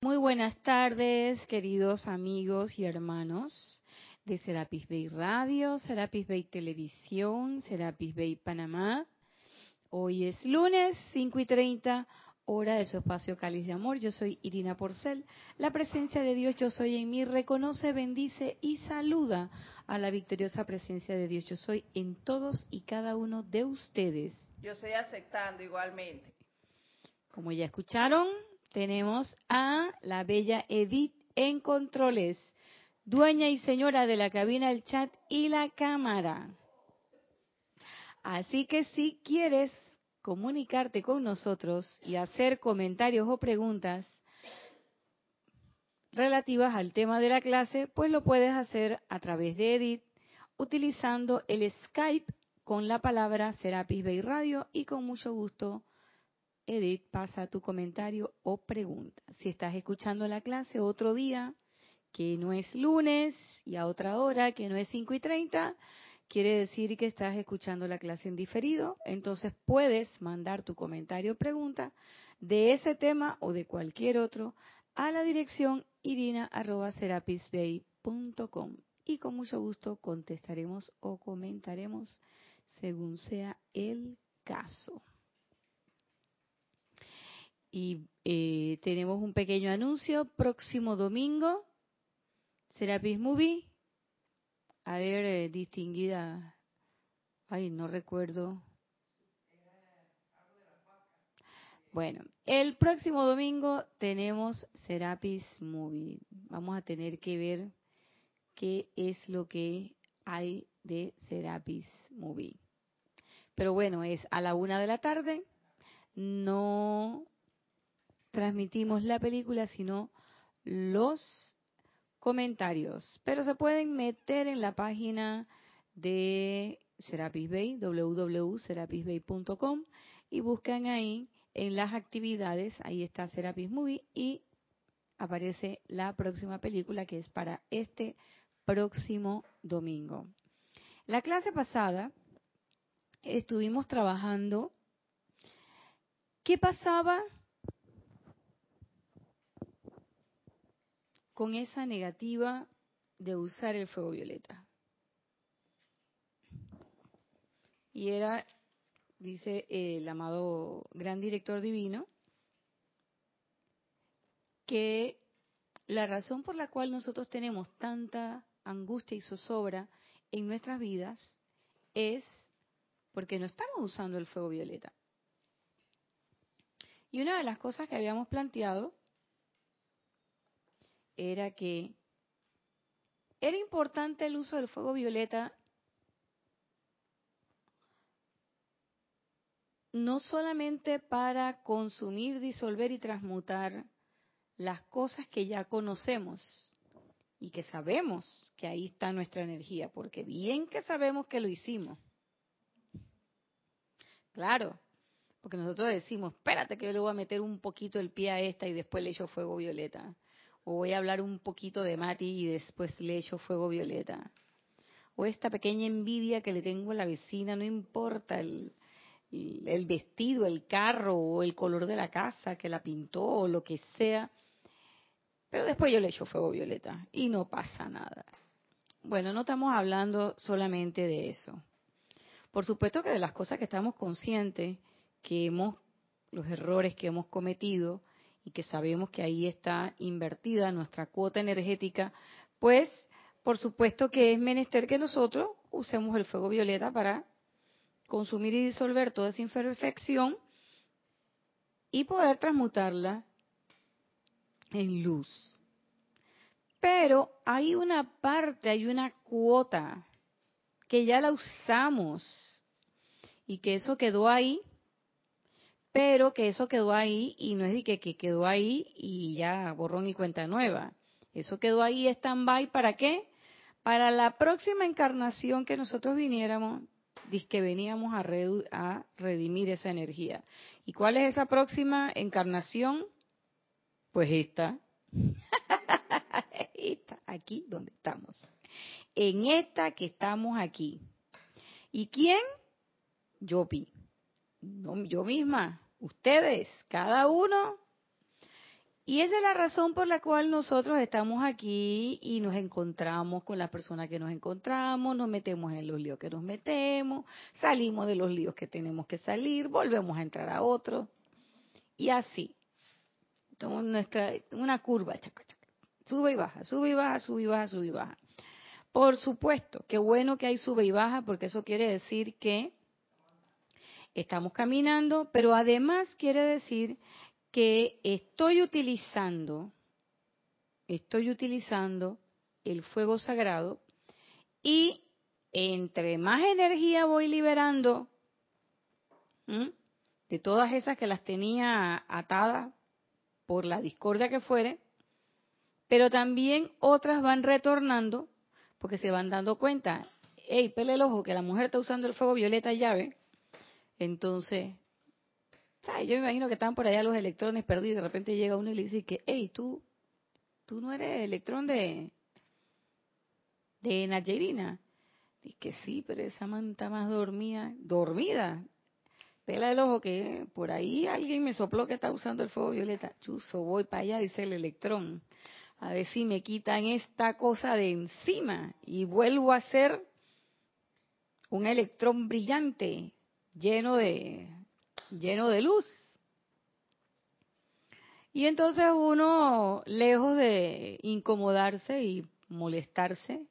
Muy buenas tardes, queridos amigos y hermanos de Serapis Bay Radio, Serapis Bay Televisión, Serapis Bay Panamá. Hoy es lunes 5 y 30, hora de su espacio Cáliz de Amor. Yo soy Irina Porcel. La presencia de Dios Yo Soy en mí reconoce, bendice y saluda a la victoriosa presencia de Dios Yo Soy en todos y cada uno de ustedes. Yo estoy aceptando igualmente. Como ya escucharon, tenemos a la bella Edith en controles, dueña y señora de la cabina, el chat y la cámara. Así que si quieres comunicarte con nosotros y hacer comentarios o preguntas relativas al tema de la clase, pues lo puedes hacer a través de Edith utilizando el Skype con la palabra Serapis Bay Radio y con mucho gusto Edith pasa tu comentario o pregunta. Si estás escuchando la clase otro día, que no es lunes, y a otra hora, que no es 5 y 30, quiere decir que estás escuchando la clase en diferido. Entonces puedes mandar tu comentario o pregunta de ese tema o de cualquier otro a la dirección irina.serapisbay.com y con mucho gusto contestaremos o comentaremos según sea el caso. Y eh, tenemos un pequeño anuncio. Próximo domingo, Serapis Movie. A ver, eh, distinguida. Ay, no recuerdo. Bueno, el próximo domingo tenemos Serapis Movie. Vamos a tener que ver qué es lo que hay de Serapis Movie. Pero bueno, es a la una de la tarde. No transmitimos la película, sino los comentarios. Pero se pueden meter en la página de Serapis Bay, www.serapisbay.com y buscan ahí en las actividades, ahí está Serapis Movie y aparece la próxima película que es para este próximo domingo. La clase pasada estuvimos trabajando qué pasaba con esa negativa de usar el fuego violeta. Y era, dice el amado gran director divino, que la razón por la cual nosotros tenemos tanta angustia y zozobra en nuestras vidas es porque no estamos usando el fuego violeta. Y una de las cosas que habíamos planteado era que era importante el uso del fuego violeta no solamente para consumir, disolver y transmutar las cosas que ya conocemos y que sabemos que ahí está nuestra energía, porque bien que sabemos que lo hicimos. Claro, porque nosotros decimos, espérate que yo le voy a meter un poquito el pie a esta y después le echo fuego violeta o voy a hablar un poquito de Mati y después le echo fuego violeta. O esta pequeña envidia que le tengo a la vecina, no importa el, el vestido, el carro o el color de la casa que la pintó o lo que sea. Pero después yo le echo fuego violeta y no pasa nada. Bueno, no estamos hablando solamente de eso. Por supuesto que de las cosas que estamos conscientes, que hemos, los errores que hemos cometido, y que sabemos que ahí está invertida nuestra cuota energética, pues por supuesto que es menester que nosotros usemos el fuego violeta para consumir y disolver toda esa imperfección y poder transmutarla en luz. Pero hay una parte, hay una cuota que ya la usamos y que eso quedó ahí pero que eso quedó ahí y no es de que, quedó ahí y ya borrón y cuenta nueva. Eso quedó ahí stand-by para qué? Para la próxima encarnación que nosotros viniéramos, que veníamos a, redimir esa energía. ¿Y cuál es esa próxima encarnación? Pues esta. esta, aquí donde estamos. En esta que estamos aquí. ¿Y quién? Yo No, yo misma ustedes, cada uno. Y esa es la razón por la cual nosotros estamos aquí y nos encontramos con las personas que nos encontramos, nos metemos en los líos que nos metemos, salimos de los líos que tenemos que salir, volvemos a entrar a otros y así. Nuestra, una curva, sube y baja, sube y baja, sube y baja, sube y baja. Por supuesto, qué bueno que hay sube y baja porque eso quiere decir que estamos caminando, pero además quiere decir que estoy utilizando, estoy utilizando el fuego sagrado y entre más energía voy liberando de todas esas que las tenía atadas por la discordia que fuere, pero también otras van retornando porque se van dando cuenta, hey, pele el ojo que la mujer está usando el fuego violeta llave, entonces yo me imagino que están por allá los electrones perdidos. De repente llega uno y le dice que, hey, tú, tú no eres electrón de, de Nayerina. Dice que sí, pero esa manta más dormida. Dormida. Pela el ojo que por ahí alguien me sopló que está usando el fuego violeta. Chuso, voy para allá, dice el electrón. A ver si me quitan esta cosa de encima y vuelvo a ser un electrón brillante, lleno de lleno de luz. Y entonces uno, lejos de incomodarse y molestarse,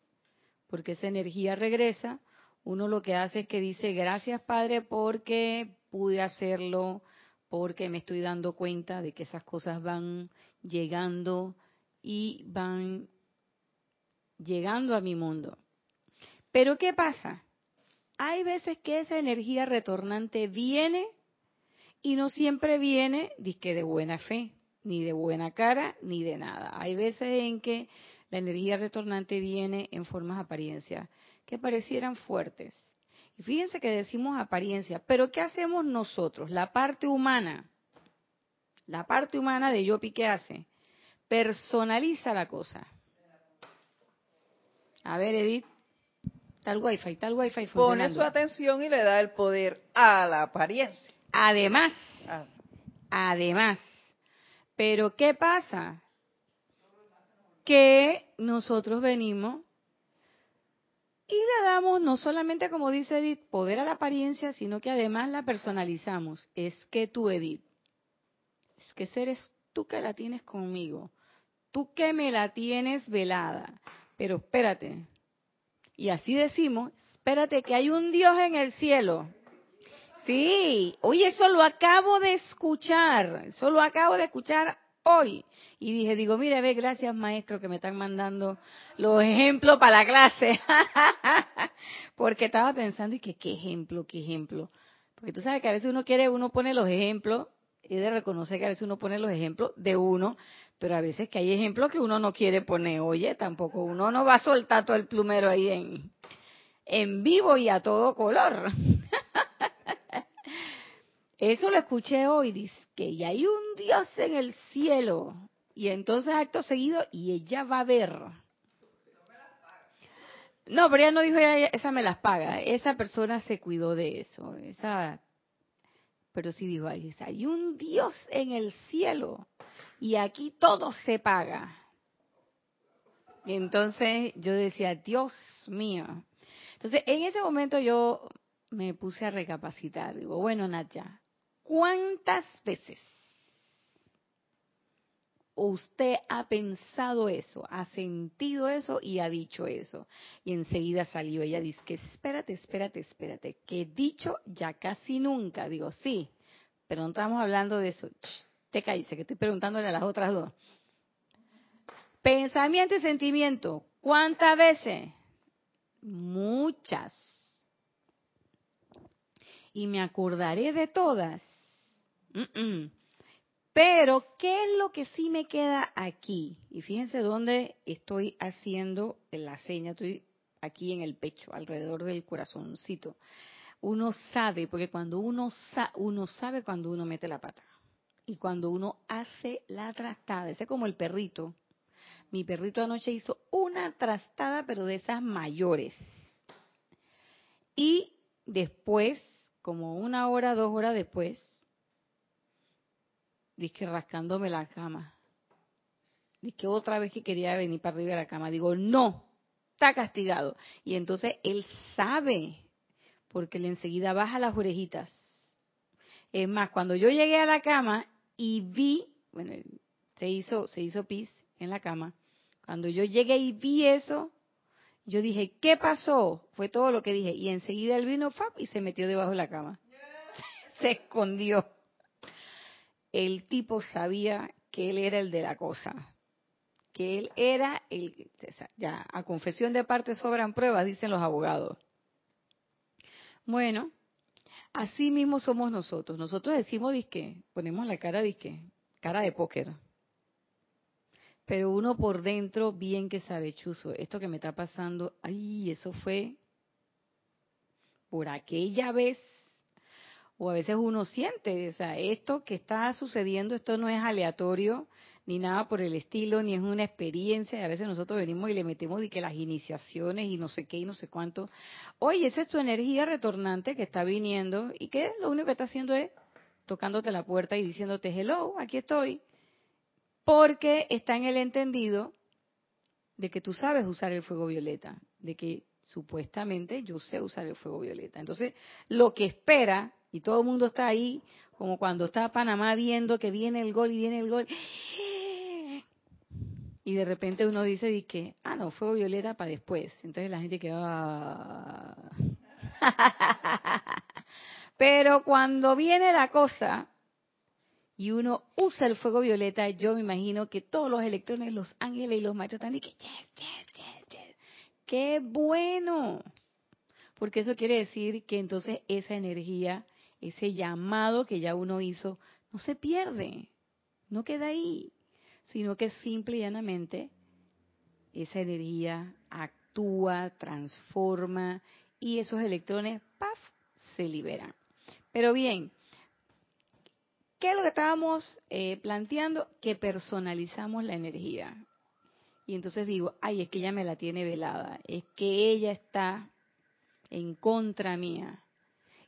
porque esa energía regresa, uno lo que hace es que dice, gracias Padre porque pude hacerlo, porque me estoy dando cuenta de que esas cosas van llegando y van llegando a mi mundo. Pero ¿qué pasa? Hay veces que esa energía retornante viene y no siempre viene disque de buena fe, ni de buena cara, ni de nada. Hay veces en que la energía retornante viene en formas apariencias que parecieran fuertes. Y fíjense que decimos apariencia, pero ¿qué hacemos nosotros? La parte humana, la parte humana de Yopi, ¿qué hace? Personaliza la cosa. A ver, Edith, tal wifi, tal wifi Pone su atención y le da el poder a la apariencia. Además, ah. además, pero ¿qué pasa? Que nosotros venimos y le damos no solamente, como dice Edith, poder a la apariencia, sino que además la personalizamos. Es que tú, Edith, es que eres tú que la tienes conmigo, tú que me la tienes velada. Pero espérate, y así decimos, espérate que hay un Dios en el cielo Sí, oye, eso lo acabo de escuchar, eso lo acabo de escuchar hoy. Y dije, digo, mire, ve, gracias maestro que me están mandando los ejemplos para la clase. Porque estaba pensando, y que qué ejemplo, qué ejemplo. Porque tú sabes que a veces uno quiere, uno pone los ejemplos, y de reconocer que a veces uno pone los ejemplos de uno, pero a veces que hay ejemplos que uno no quiere poner. Oye, tampoco uno no va a soltar todo el plumero ahí en, en vivo y a todo color. Eso lo escuché hoy, dice que y hay un Dios en el cielo. Y entonces acto seguido, y ella va a ver. No, pero ella no dijo, esa me las paga. Esa persona se cuidó de eso. Esa, pero sí dijo, hay un Dios en el cielo. Y aquí todo se paga. Y entonces yo decía, Dios mío. Entonces, en ese momento yo me puse a recapacitar. Digo, bueno, Nacha, ¿Cuántas veces usted ha pensado eso, ha sentido eso y ha dicho eso? Y enseguida salió ella, dice que espérate, espérate, espérate, que dicho ya casi nunca. Digo, sí, pero no estamos hablando de eso. Te caíste, que estoy preguntándole a las otras dos. Pensamiento y sentimiento, ¿cuántas veces? Muchas. Y me acordaré de todas pero, ¿qué es lo que sí me queda aquí? Y fíjense dónde estoy haciendo la seña, estoy aquí en el pecho, alrededor del corazoncito. Uno sabe, porque cuando uno sabe cuando uno mete la pata. Y cuando uno hace la trastada, ese es como el perrito. Mi perrito anoche hizo una trastada, pero de esas mayores. Y después, como una hora, dos horas después, Dice rascándome la cama. Que otra vez que quería venir para arriba de la cama. Digo, no, está castigado. Y entonces él sabe, porque le enseguida baja las orejitas. Es más, cuando yo llegué a la cama y vi, bueno, se hizo, se hizo pis en la cama. Cuando yo llegué y vi eso, yo dije, ¿qué pasó? Fue todo lo que dije. Y enseguida él vino y se metió debajo de la cama. se escondió. El tipo sabía que él era el de la cosa. Que él era el... Ya, a confesión de parte sobran pruebas, dicen los abogados. Bueno, así mismo somos nosotros. Nosotros decimos disque, ponemos la cara disque, cara de póker pero uno por dentro bien que sabe, chuzo, esto que me está pasando, ay, eso fue por aquella vez, o a veces uno siente, o sea, esto que está sucediendo, esto no es aleatorio, ni nada por el estilo, ni es una experiencia, y a veces nosotros venimos y le metemos de que las iniciaciones y no sé qué y no sé cuánto. Oye, esa es tu energía retornante que está viniendo y que lo único que está haciendo es tocándote la puerta y diciéndote, hello, aquí estoy porque está en el entendido de que tú sabes usar el fuego violeta, de que supuestamente yo sé usar el fuego violeta. Entonces, lo que espera, y todo el mundo está ahí, como cuando está Panamá viendo que viene el gol y viene el gol, y de repente uno dice, que, ah, no, fuego violeta para después. Entonces la gente queda... Pero cuando viene la cosa, y uno usa el fuego violeta, yo me imagino que todos los electrones, los ángeles y los machos están y que, ¡qué bueno! Porque eso quiere decir que entonces esa energía, ese llamado que ya uno hizo, no se pierde, no queda ahí, sino que simple y llanamente esa energía actúa, transforma y esos electrones, ¡paf!, se liberan. Pero bien, ¿Qué es lo que estábamos eh, planteando? Que personalizamos la energía. Y entonces digo, ay, es que ella me la tiene velada, es que ella está en contra mía.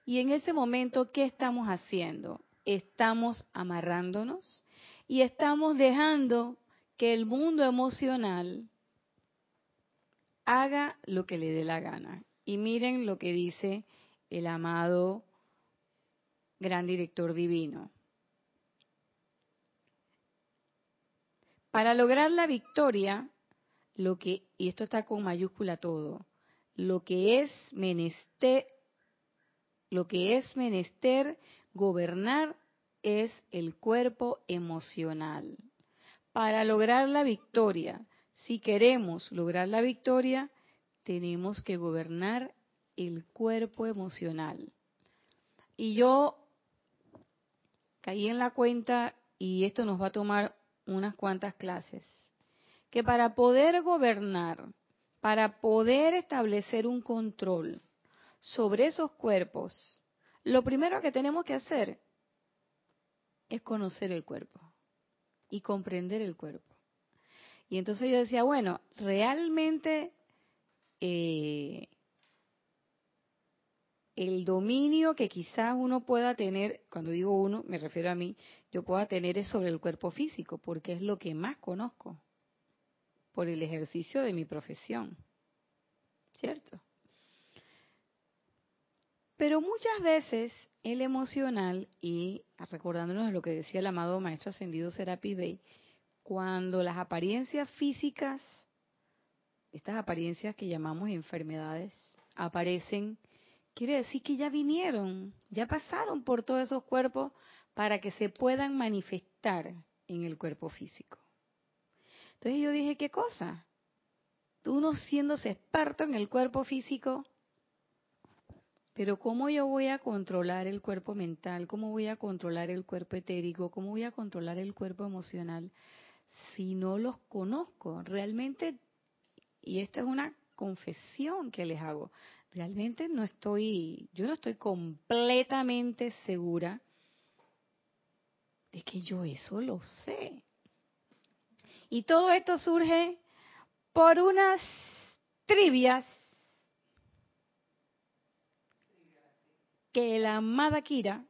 Y en ese momento, ¿qué estamos haciendo? Estamos amarrándonos y estamos dejando que el mundo emocional haga lo que le dé la gana. Y miren lo que dice el amado gran director divino. Para lograr la victoria, lo que, y esto está con mayúscula todo, lo que es menester, lo que es menester gobernar es el cuerpo emocional. Para lograr la victoria, si queremos lograr la victoria, tenemos que gobernar el cuerpo emocional. Y yo caí en la cuenta, y esto nos va a tomar unas cuantas clases, que para poder gobernar, para poder establecer un control sobre esos cuerpos, lo primero que tenemos que hacer es conocer el cuerpo y comprender el cuerpo. Y entonces yo decía, bueno, realmente eh, el dominio que quizás uno pueda tener, cuando digo uno, me refiero a mí, yo pueda tener es sobre el cuerpo físico, porque es lo que más conozco por el ejercicio de mi profesión. ¿Cierto? Pero muchas veces el emocional, y recordándonos lo que decía el amado Maestro Ascendido Serapi Bey, cuando las apariencias físicas, estas apariencias que llamamos enfermedades, aparecen, quiere decir que ya vinieron, ya pasaron por todos esos cuerpos para que se puedan manifestar en el cuerpo físico. Entonces yo dije, ¿qué cosa? Uno siéndose experto en el cuerpo físico, pero ¿cómo yo voy a controlar el cuerpo mental? ¿Cómo voy a controlar el cuerpo etérico? ¿Cómo voy a controlar el cuerpo emocional si no los conozco? Realmente, y esta es una confesión que les hago, realmente no estoy, yo no estoy completamente segura de que yo eso lo sé. Y todo esto surge por unas trivias que la amada Kira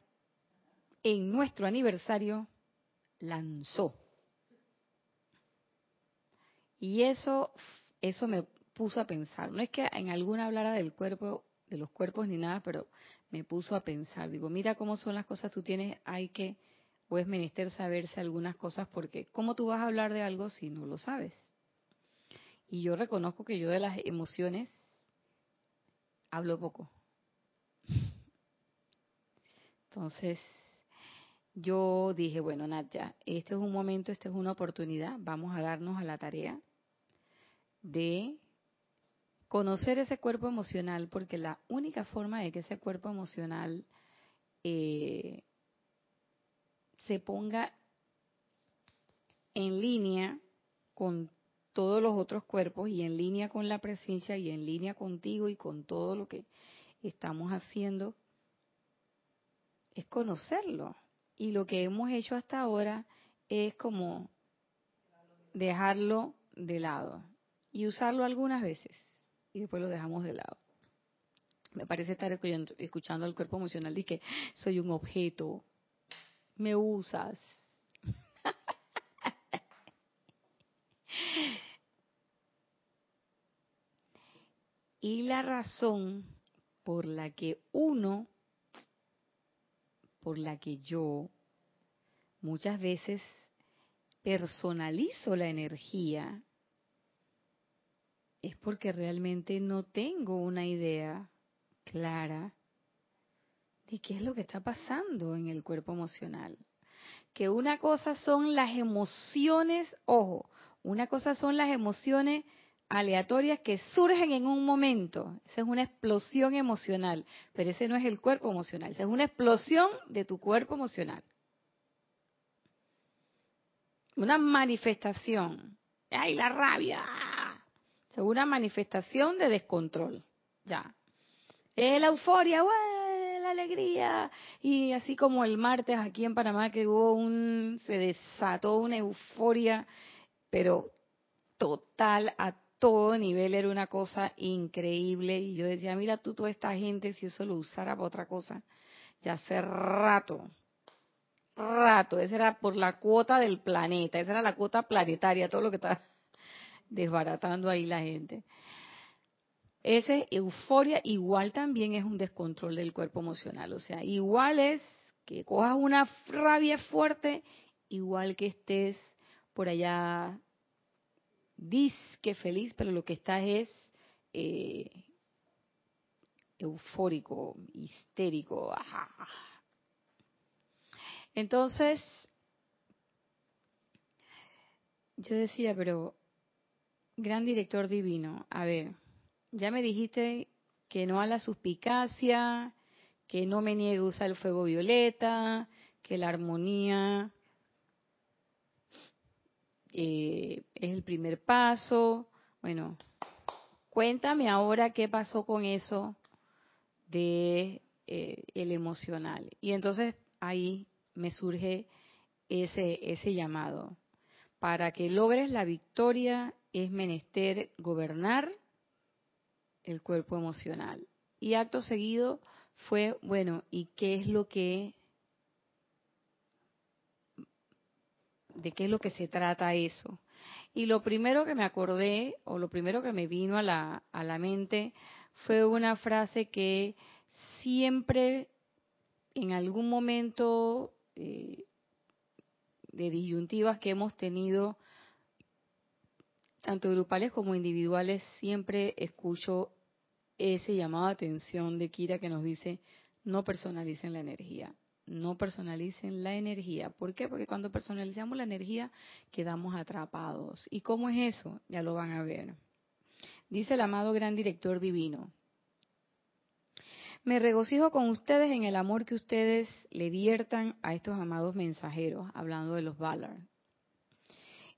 en nuestro aniversario lanzó. Y eso, eso me puso a pensar. No es que en alguna hablara del cuerpo, de los cuerpos ni nada, pero me puso a pensar. Digo, mira cómo son las cosas, tú tienes, hay que, o es menester saberse algunas cosas, porque ¿cómo tú vas a hablar de algo si no lo sabes? Y yo reconozco que yo de las emociones hablo poco. Entonces, yo dije, bueno, Natya, este es un momento, esta es una oportunidad, vamos a darnos a la tarea de conocer ese cuerpo emocional, porque la única forma de que ese cuerpo emocional eh, se ponga en línea con todos los otros cuerpos y en línea con la presencia y en línea contigo y con todo lo que estamos haciendo, es conocerlo. Y lo que hemos hecho hasta ahora es como dejarlo de lado y usarlo algunas veces y después lo dejamos de lado. Me parece estar escuchando al cuerpo emocional y que soy un objeto, me usas. y la razón por la que uno por la que yo muchas veces personalizo la energía es porque realmente no tengo una idea clara de qué es lo que está pasando en el cuerpo emocional. Que una cosa son las emociones, ojo, una cosa son las emociones aleatorias que surgen en un momento. Esa es una explosión emocional, pero ese no es el cuerpo emocional, esa es una explosión de tu cuerpo emocional. Una manifestación. ¡Ay, la rabia! Es una manifestación de descontrol. Ya. La euforia, la alegría. Y así como el martes aquí en Panamá que hubo un, se desató una euforia, pero total a todo nivel era una cosa increíble. Y yo decía, mira tú, toda esta gente, si eso lo usara para otra cosa, ya hace rato, rato, esa era por la cuota del planeta, esa era la cuota planetaria, todo lo que está desbaratando ahí la gente. Ese euforia igual también es un descontrol del cuerpo emocional, o sea, igual es que cojas una rabia fuerte, igual que estés por allá que feliz, pero lo que está es eh, eufórico, histérico. Entonces, yo decía, pero, gran director divino, a ver, ya me dijiste que no a la suspicacia, que no me niegue a usar el fuego violeta, que la armonía eh, es el primer paso. Bueno, cuéntame ahora qué pasó con eso de eh, el emocional. Y entonces ahí me surge ese, ese llamado. Para que logres la victoria es menester gobernar el cuerpo emocional. Y acto seguido fue, bueno, ¿y qué es lo que de qué es lo que se trata eso. Y lo primero que me acordé, o lo primero que me vino a la, a la mente, fue una frase que siempre, en algún momento eh, de disyuntivas que hemos tenido, tanto grupales como individuales, siempre escucho ese llamado de atención de Kira que nos dice, no personalicen la energía no personalicen la energía. ¿Por qué? Porque cuando personalizamos la energía quedamos atrapados. ¿Y cómo es eso? Ya lo van a ver. Dice el amado gran director divino. Me regocijo con ustedes en el amor que ustedes le viertan a estos amados mensajeros, hablando de los Valar.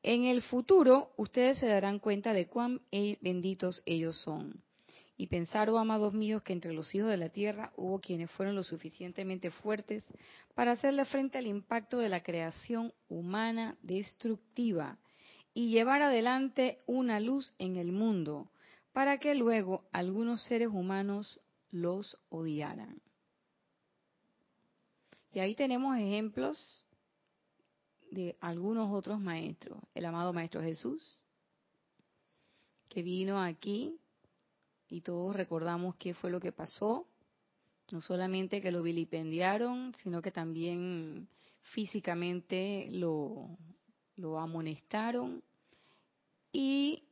En el futuro, ustedes se darán cuenta de cuán eh, benditos ellos son y pensar, oh amados míos, que entre los hijos de la tierra hubo quienes fueron lo suficientemente fuertes para hacerle frente al impacto de la creación humana destructiva y llevar adelante una luz en el mundo, para que luego algunos seres humanos los odiaran. Y ahí tenemos ejemplos de algunos otros maestros, el amado Maestro Jesús, que vino aquí y todos recordamos qué fue lo que pasó. No solamente que lo vilipendiaron, sino que también físicamente lo, lo amonestaron y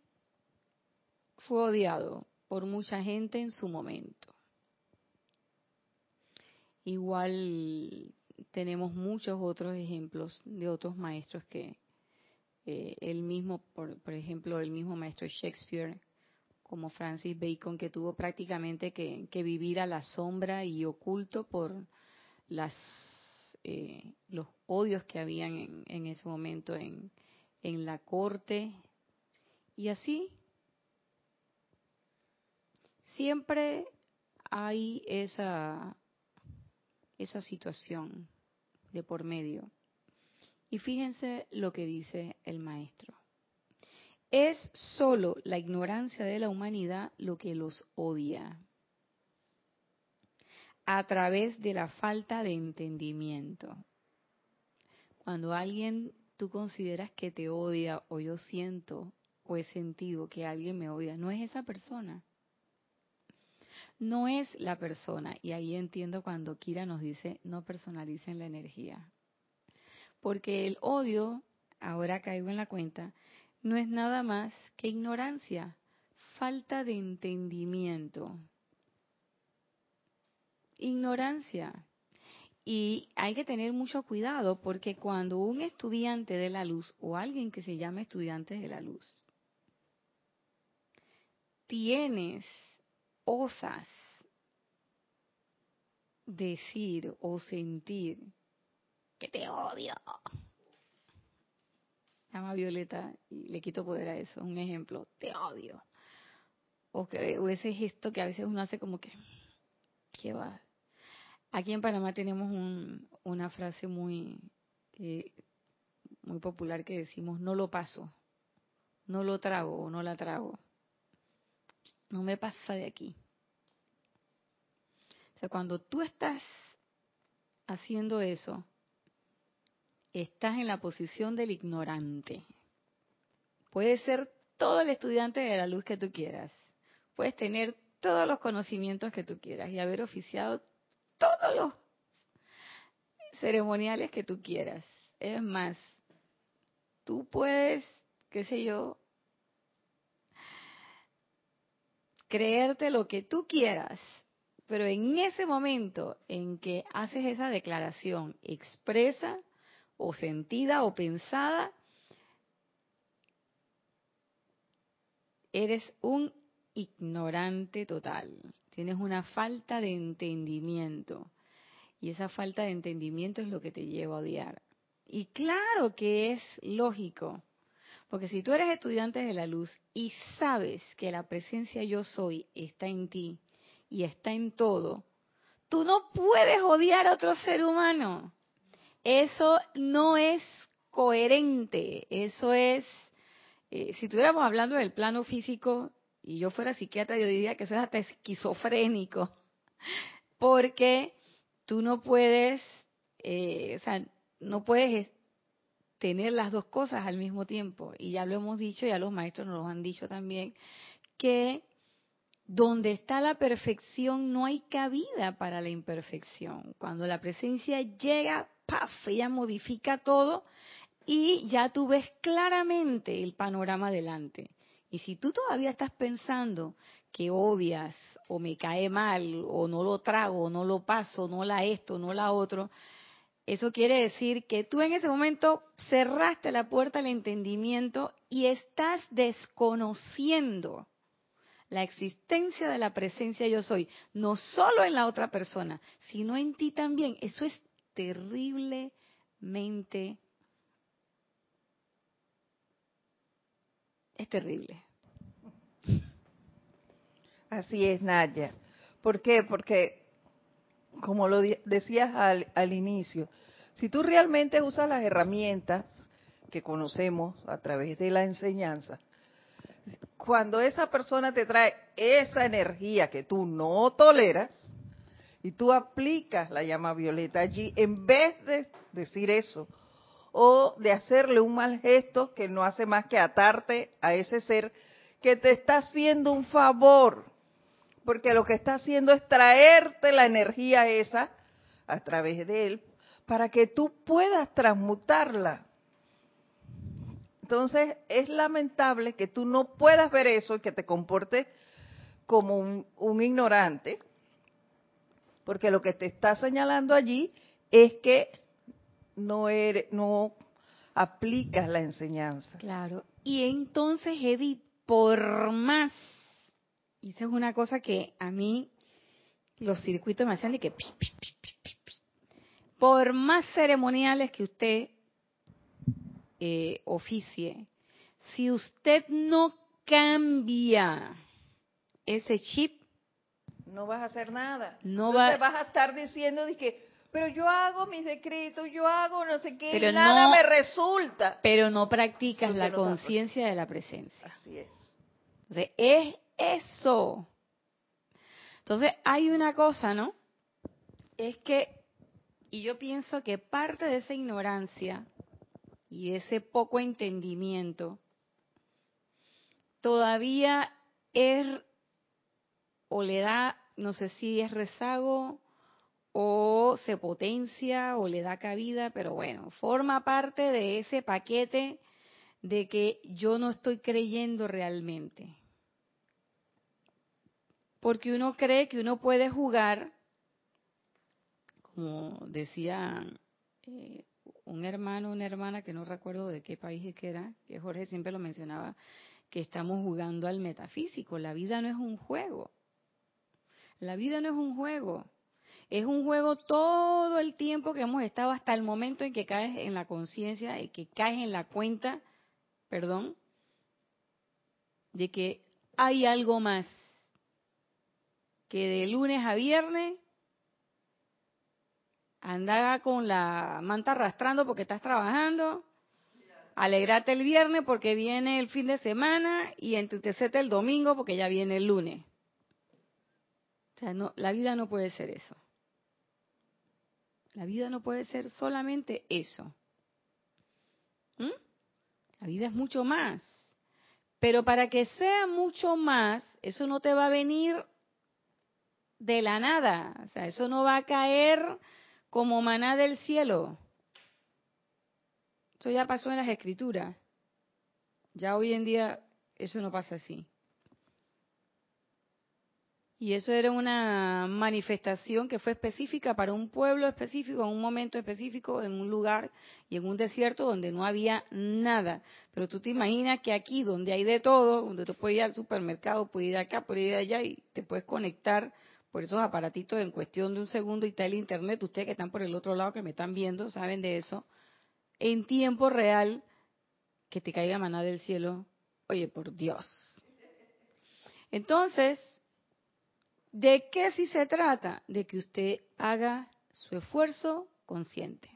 fue odiado por mucha gente en su momento. Igual tenemos muchos otros ejemplos de otros maestros que eh, el mismo, por, ejemplo, el mismo maestro Shakespeare, como Francis Bacon, que tuvo prácticamente que, vivir a la sombra y oculto por las eh, los odios que habían en, en ese momento en, en la corte y así siempre hay esa esa situación de por medio. Y fíjense lo que dice el maestro. Es solo la ignorancia de la humanidad lo que los odia a través de la falta de entendimiento. Cuando alguien tú consideras que te odia o yo siento o he sentido que alguien me odia, no es esa persona. No es la persona. Y ahí entiendo cuando Kira nos dice no personalicen la energía. Porque el odio, ahora caigo en la cuenta, no es nada más que ignorancia, falta de entendimiento. Ignorancia. Y hay que tener mucho cuidado porque cuando un estudiante de la luz o alguien que se llama estudiante de la luz tienes, osas decir o sentir que te odio. Llama Violeta y le quito poder a eso. Un ejemplo, te odio. O, ese gesto que a veces uno hace como que, ¿qué va? Aquí en Panamá tenemos una frase muy, eh, muy popular que decimos, no lo paso, no lo trago o no la trago. No me pasa de aquí. O sea, cuando tú estás haciendo eso, estás en la posición del ignorante. Puedes ser todo el estudiante de la luz que tú quieras. Puedes tener todos los conocimientos que tú quieras y haber oficiado todos los ceremoniales que tú quieras. Es más, tú puedes, qué sé yo, creerte lo que tú quieras, pero en ese momento en que haces esa declaración expresa o sentida o pensada, eres un ignorante total tienes una falta de entendimiento. Y esa falta de entendimiento es lo que te lleva a odiar. Y claro que es lógico, porque si tú eres estudiante de la luz y sabes que la presencia yo soy está en ti y está en todo, tú no puedes odiar a otro ser humano. Eso no es coherente, eso es, eh, si estuviéramos hablando del plano físico, y yo fuera psiquiatra, yo diría que eso es hasta esquizofrénico, porque tú no puedes, eh, o sea, no puedes tener las dos cosas al mismo tiempo. Y ya lo hemos dicho, ya los maestros nos lo han dicho también, que donde está la perfección no hay cabida para la imperfección. Cuando la presencia llega, ¡paf! ella modifica todo y ya tú ves claramente el panorama delante. Y si tú todavía estás pensando que odias o me cae mal o no lo trago, o no lo paso, no la esto, no la otro, eso quiere decir que tú en ese momento cerraste la puerta al entendimiento y estás desconociendo la existencia de la presencia yo soy, no solo en la otra persona, sino en ti también. Eso es terriblemente es terrible. Así es, Naya. ¿Por qué? Porque, como lo decías al, al inicio, si tú realmente usas las herramientas que conocemos a través de la enseñanza, cuando esa persona te trae esa energía que tú no toleras y tú aplicas la llama violeta allí, en vez de decir eso o de hacerle un mal gesto que no hace más que atarte a ese ser que te está haciendo un favor, porque lo que está haciendo es traerte la energía esa a través de él para que tú puedas transmutarla. Entonces es lamentable que tú no puedas ver eso y que te comportes como un, ignorante, porque lo que te está señalando allí es que no eres, no aplicas la enseñanza. Claro. Y entonces, Edith, por más, y esa es una cosa que a mí los circuitos me hacían de que por más ceremoniales que usted eh, oficie, si usted no cambia ese chip, no vas a hacer nada. No va... vas a estar diciendo que, pero yo hago mis decretos, yo hago no sé qué, y nada me resulta. Pero no practicas la conciencia de la presencia. Así es. Entonces, es eso. Entonces, hay una cosa, ¿no? Es que, y yo pienso que parte de esa ignorancia y ese poco entendimiento todavía es o le da, no sé si es rezago o se potencia o le da cabida, pero bueno, forma parte de ese paquete de que yo no estoy creyendo realmente. Porque uno cree que uno puede jugar, como decía eh, un hermano, una hermana, que no recuerdo de qué país es que era, que Jorge siempre lo mencionaba, que estamos jugando al metafísico. La vida no es un juego. La vida no es un juego. Es un juego todo el tiempo que hemos estado hasta el momento en que caes en la conciencia y que caes en la cuenta, perdón, de que hay algo más que de lunes a viernes andar con la manta arrastrando porque estás trabajando, alegrate el viernes porque viene el fin de semana y entristecete el domingo porque ya viene el lunes. O sea, no, la vida no puede ser eso. La vida no puede ser solamente eso. ¿Mm? La vida es mucho más. Pero para que sea mucho más, eso no te va a venir de la nada. O sea, eso no va a caer como maná del cielo. Eso ya pasó en las escrituras. Ya hoy en día eso no pasa así. Y eso era una manifestación que fue específica para un pueblo específico, en un momento específico, en un lugar y en un desierto donde no había nada. Pero tú te imaginas que aquí, donde hay de todo, donde tú puedes ir al supermercado, puedes ir acá, puedes ir allá y te puedes conectar por esos aparatitos en cuestión de un segundo y el internet. Ustedes que están por el otro lado, que me están viendo, saben de eso. En tiempo real, que te caiga maná del cielo. Oye, por Dios. Entonces, ¿De qué si se trata? De que usted haga su esfuerzo consciente.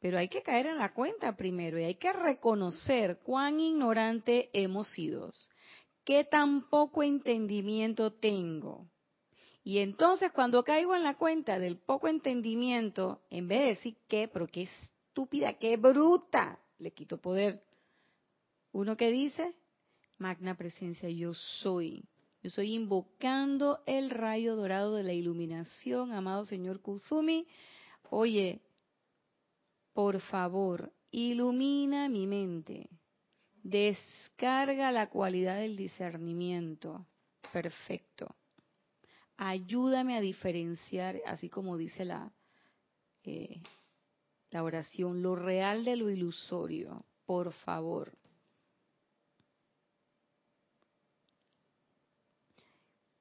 Pero hay que caer en la cuenta primero y hay que reconocer cuán ignorante hemos sido, qué tan poco entendimiento tengo. Y entonces cuando caigo en la cuenta del poco entendimiento, en vez de decir qué, pero qué estúpida, qué bruta, le quito poder. Uno que dice, magna presencia, yo soy yo estoy invocando el rayo dorado de la iluminación, amado Señor Kuzumi. Oye, por favor, ilumina mi mente. Descarga la cualidad del discernimiento. Perfecto. Ayúdame a diferenciar, así como dice la, eh, la oración, lo real de lo ilusorio. Por favor.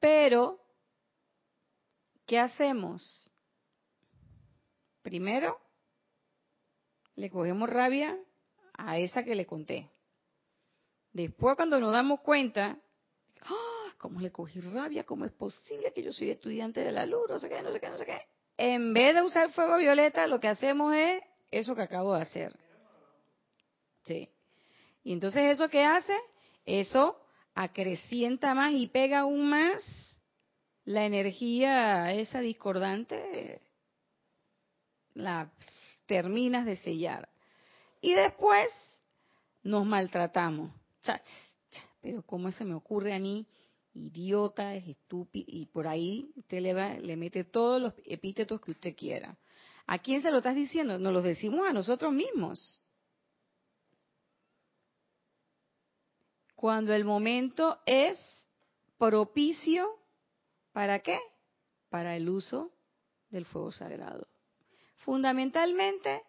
Pero, ¿qué hacemos? Primero, le cogemos rabia a esa que le conté. Después, cuando nos damos cuenta, ¡ah! ¿cómo le cogí rabia? ¿Cómo es posible que yo soy estudiante de la luz? No sé qué, no sé qué, no sé qué. En vez de usar fuego violeta, lo que hacemos es eso que acabo de hacer. Sí. Y entonces, ¿eso qué hace? Eso acrecienta más y pega aún más la energía esa discordante, la terminas de sellar. Y después nos maltratamos. pero ¿cómo se me ocurre a mí? Idiota, es estúpido, y por ahí usted le, va, le mete todos los epítetos que usted quiera. ¿A quién se lo estás diciendo? Nos los decimos a nosotros mismos. Cuando el momento es propicio, ¿para qué? Para el uso del fuego sagrado. Fundamentalmente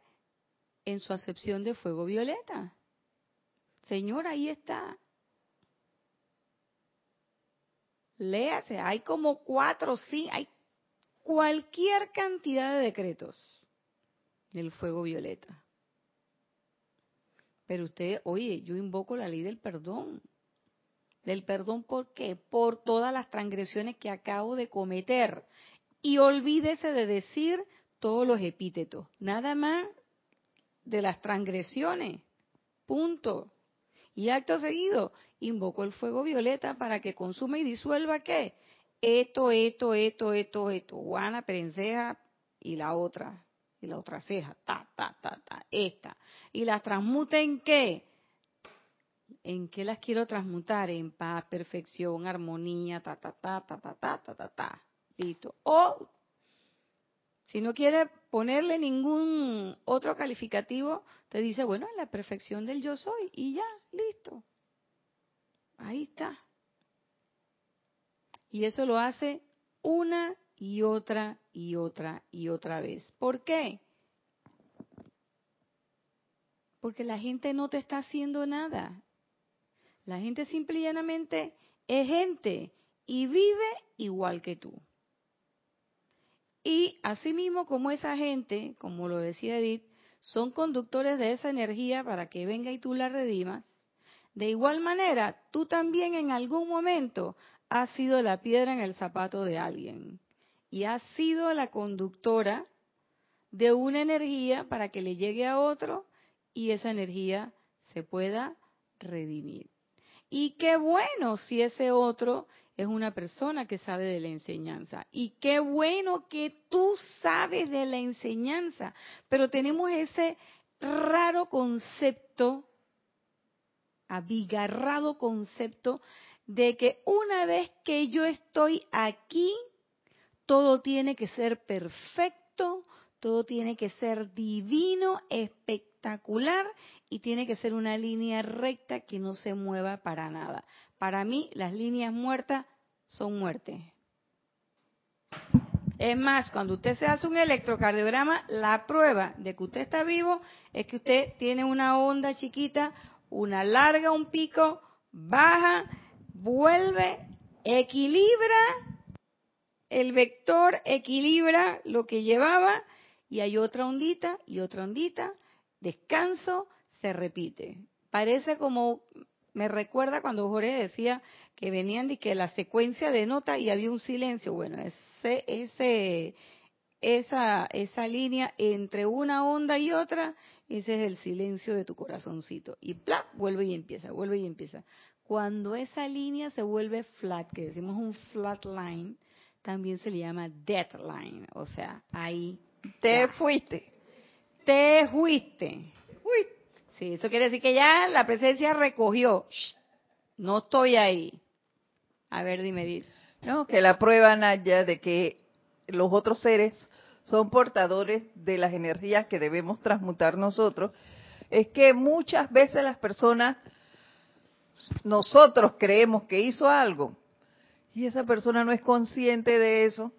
en su acepción de fuego violeta. Señor, ahí está. Léase, hay como cuatro, sí, hay cualquier cantidad de decretos del fuego violeta. Pero usted, oye, yo invoco la ley del perdón. Del perdón, ¿por qué? Por todas las transgresiones que acabo de cometer. Y olvídese de decir todos los epítetos. Nada más de las transgresiones. Punto. Y acto seguido, invoco el fuego violeta para que consuma y disuelva qué? Esto, esto, esto, esto, esto. Guana, perenceja y la otra. Y la otra ceja. Ta, ta, ta, ta. Esta. Y las transmute en qué? ¿En qué las quiero transmutar? En paz, perfección, armonía, ta, ta, ta, ta, ta, ta, ta, ta, ta. Listo. O si no quiere ponerle ningún otro calificativo, te dice, bueno, la perfección del yo soy y ya, listo. Ahí está. Y eso lo hace una y otra y otra y otra vez. ¿Por qué? Porque la gente no te está haciendo nada. La gente simple y llanamente es gente y vive igual que tú. Y asimismo como esa gente, como lo decía Edith, son conductores de esa energía para que venga y tú la redimas, de igual manera, tú también en algún momento has sido la piedra en el zapato de alguien y has sido la conductora de una energía para que le llegue a otro y esa energía se pueda redimir. Y qué bueno si ese otro es una persona que sabe de la enseñanza. Y qué bueno que tú sabes de la enseñanza. Pero tenemos ese raro concepto, abigarrado concepto, de que una vez que yo estoy aquí, todo tiene que ser perfecto, todo tiene que ser divino, espectacular y tiene que ser una línea recta que no se mueva para nada. Para mí, las líneas muertas son muerte. Es más, cuando usted se hace un electrocardiograma, la prueba de que usted está vivo es que usted tiene una onda chiquita, una larga, un pico, baja, vuelve, equilibra el vector, equilibra lo que llevaba y hay otra ondita y otra ondita, descanso, se repite. Parece como, me recuerda cuando Jorge decía que venían y que la secuencia de nota y había un silencio. Bueno, ese, ese, esa, esa línea entre una onda y otra, ese es el silencio de tu corazoncito. Y ¡plá! vuelve y empieza, vuelve y empieza. Cuando esa línea se vuelve flat, que decimos un flat line, también se le llama deadline, o sea, ahí te fuiste. Te fuiste. Uy. Sí, eso quiere decir que ya la presencia recogió. no estoy ahí. A ver, dime, No, que la prueba, Naya, de que los otros seres son portadores de las energías que debemos transmutar nosotros, es que muchas veces las personas, nosotros creemos que hizo algo y esa persona no es consciente de eso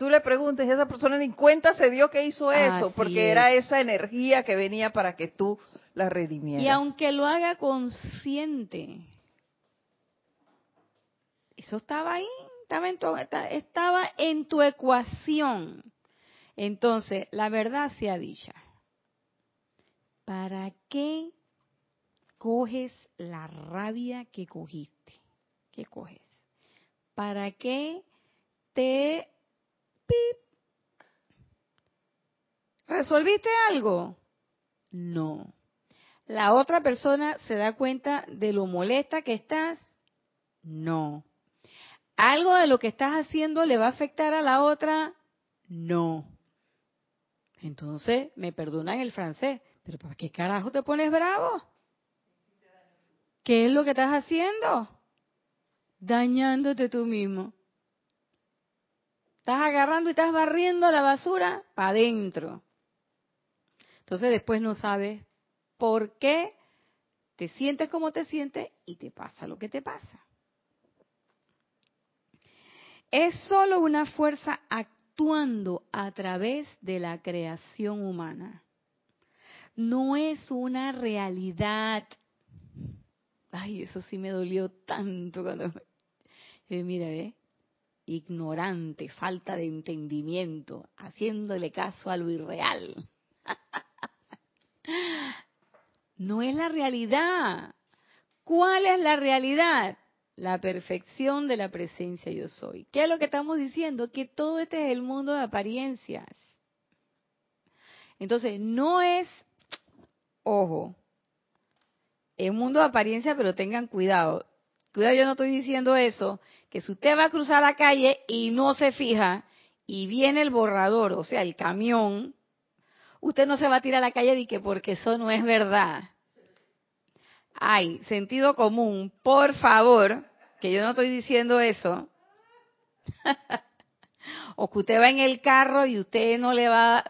tú le preguntes, esa persona ni cuenta se dio que hizo eso, porque era esa energía que venía para que tú la redimieras. Y aunque lo haga consciente, eso estaba ahí, estaba en tu, estaba en tu ecuación. Entonces, la verdad sea dicha. ¿Para qué coges la rabia que cogiste? ¿Qué coges? ¿Para qué te ¿Resolviste algo? No. ¿La otra persona se da cuenta de lo molesta que estás? No. ¿Algo de lo que estás haciendo le va a afectar a la otra? No. Entonces, me perdonan el francés, pero ¿para qué carajo te pones bravo? ¿qué es lo que estás haciendo? Dañándote tú mismo. Estás agarrando y estás barriendo la basura para adentro. Entonces después no sabes por qué te sientes como te sientes y te pasa lo que te pasa. Es solo una fuerza actuando a través de la creación humana. No es una realidad. Ay, eso sí me dolió tanto cuando... Mira, ¿eh? ignorante, falta de entendimiento, haciéndole caso a lo irreal. no es la realidad. ¿Cuál es la realidad? La perfección de la presencia yo soy. ¿Qué es lo que estamos diciendo? Que todo este es el mundo de apariencias. Entonces, no es, ojo, es mundo de apariencias, pero tengan cuidado. Cuidado, yo no estoy diciendo eso, que si usted va a cruzar la calle y no se fija y viene el borrador, o sea, el camión, usted no se va a tirar a la calle y que porque eso no es verdad. Ay, sentido común, por favor, que yo no estoy diciendo eso. o que usted va en el carro y usted no le va,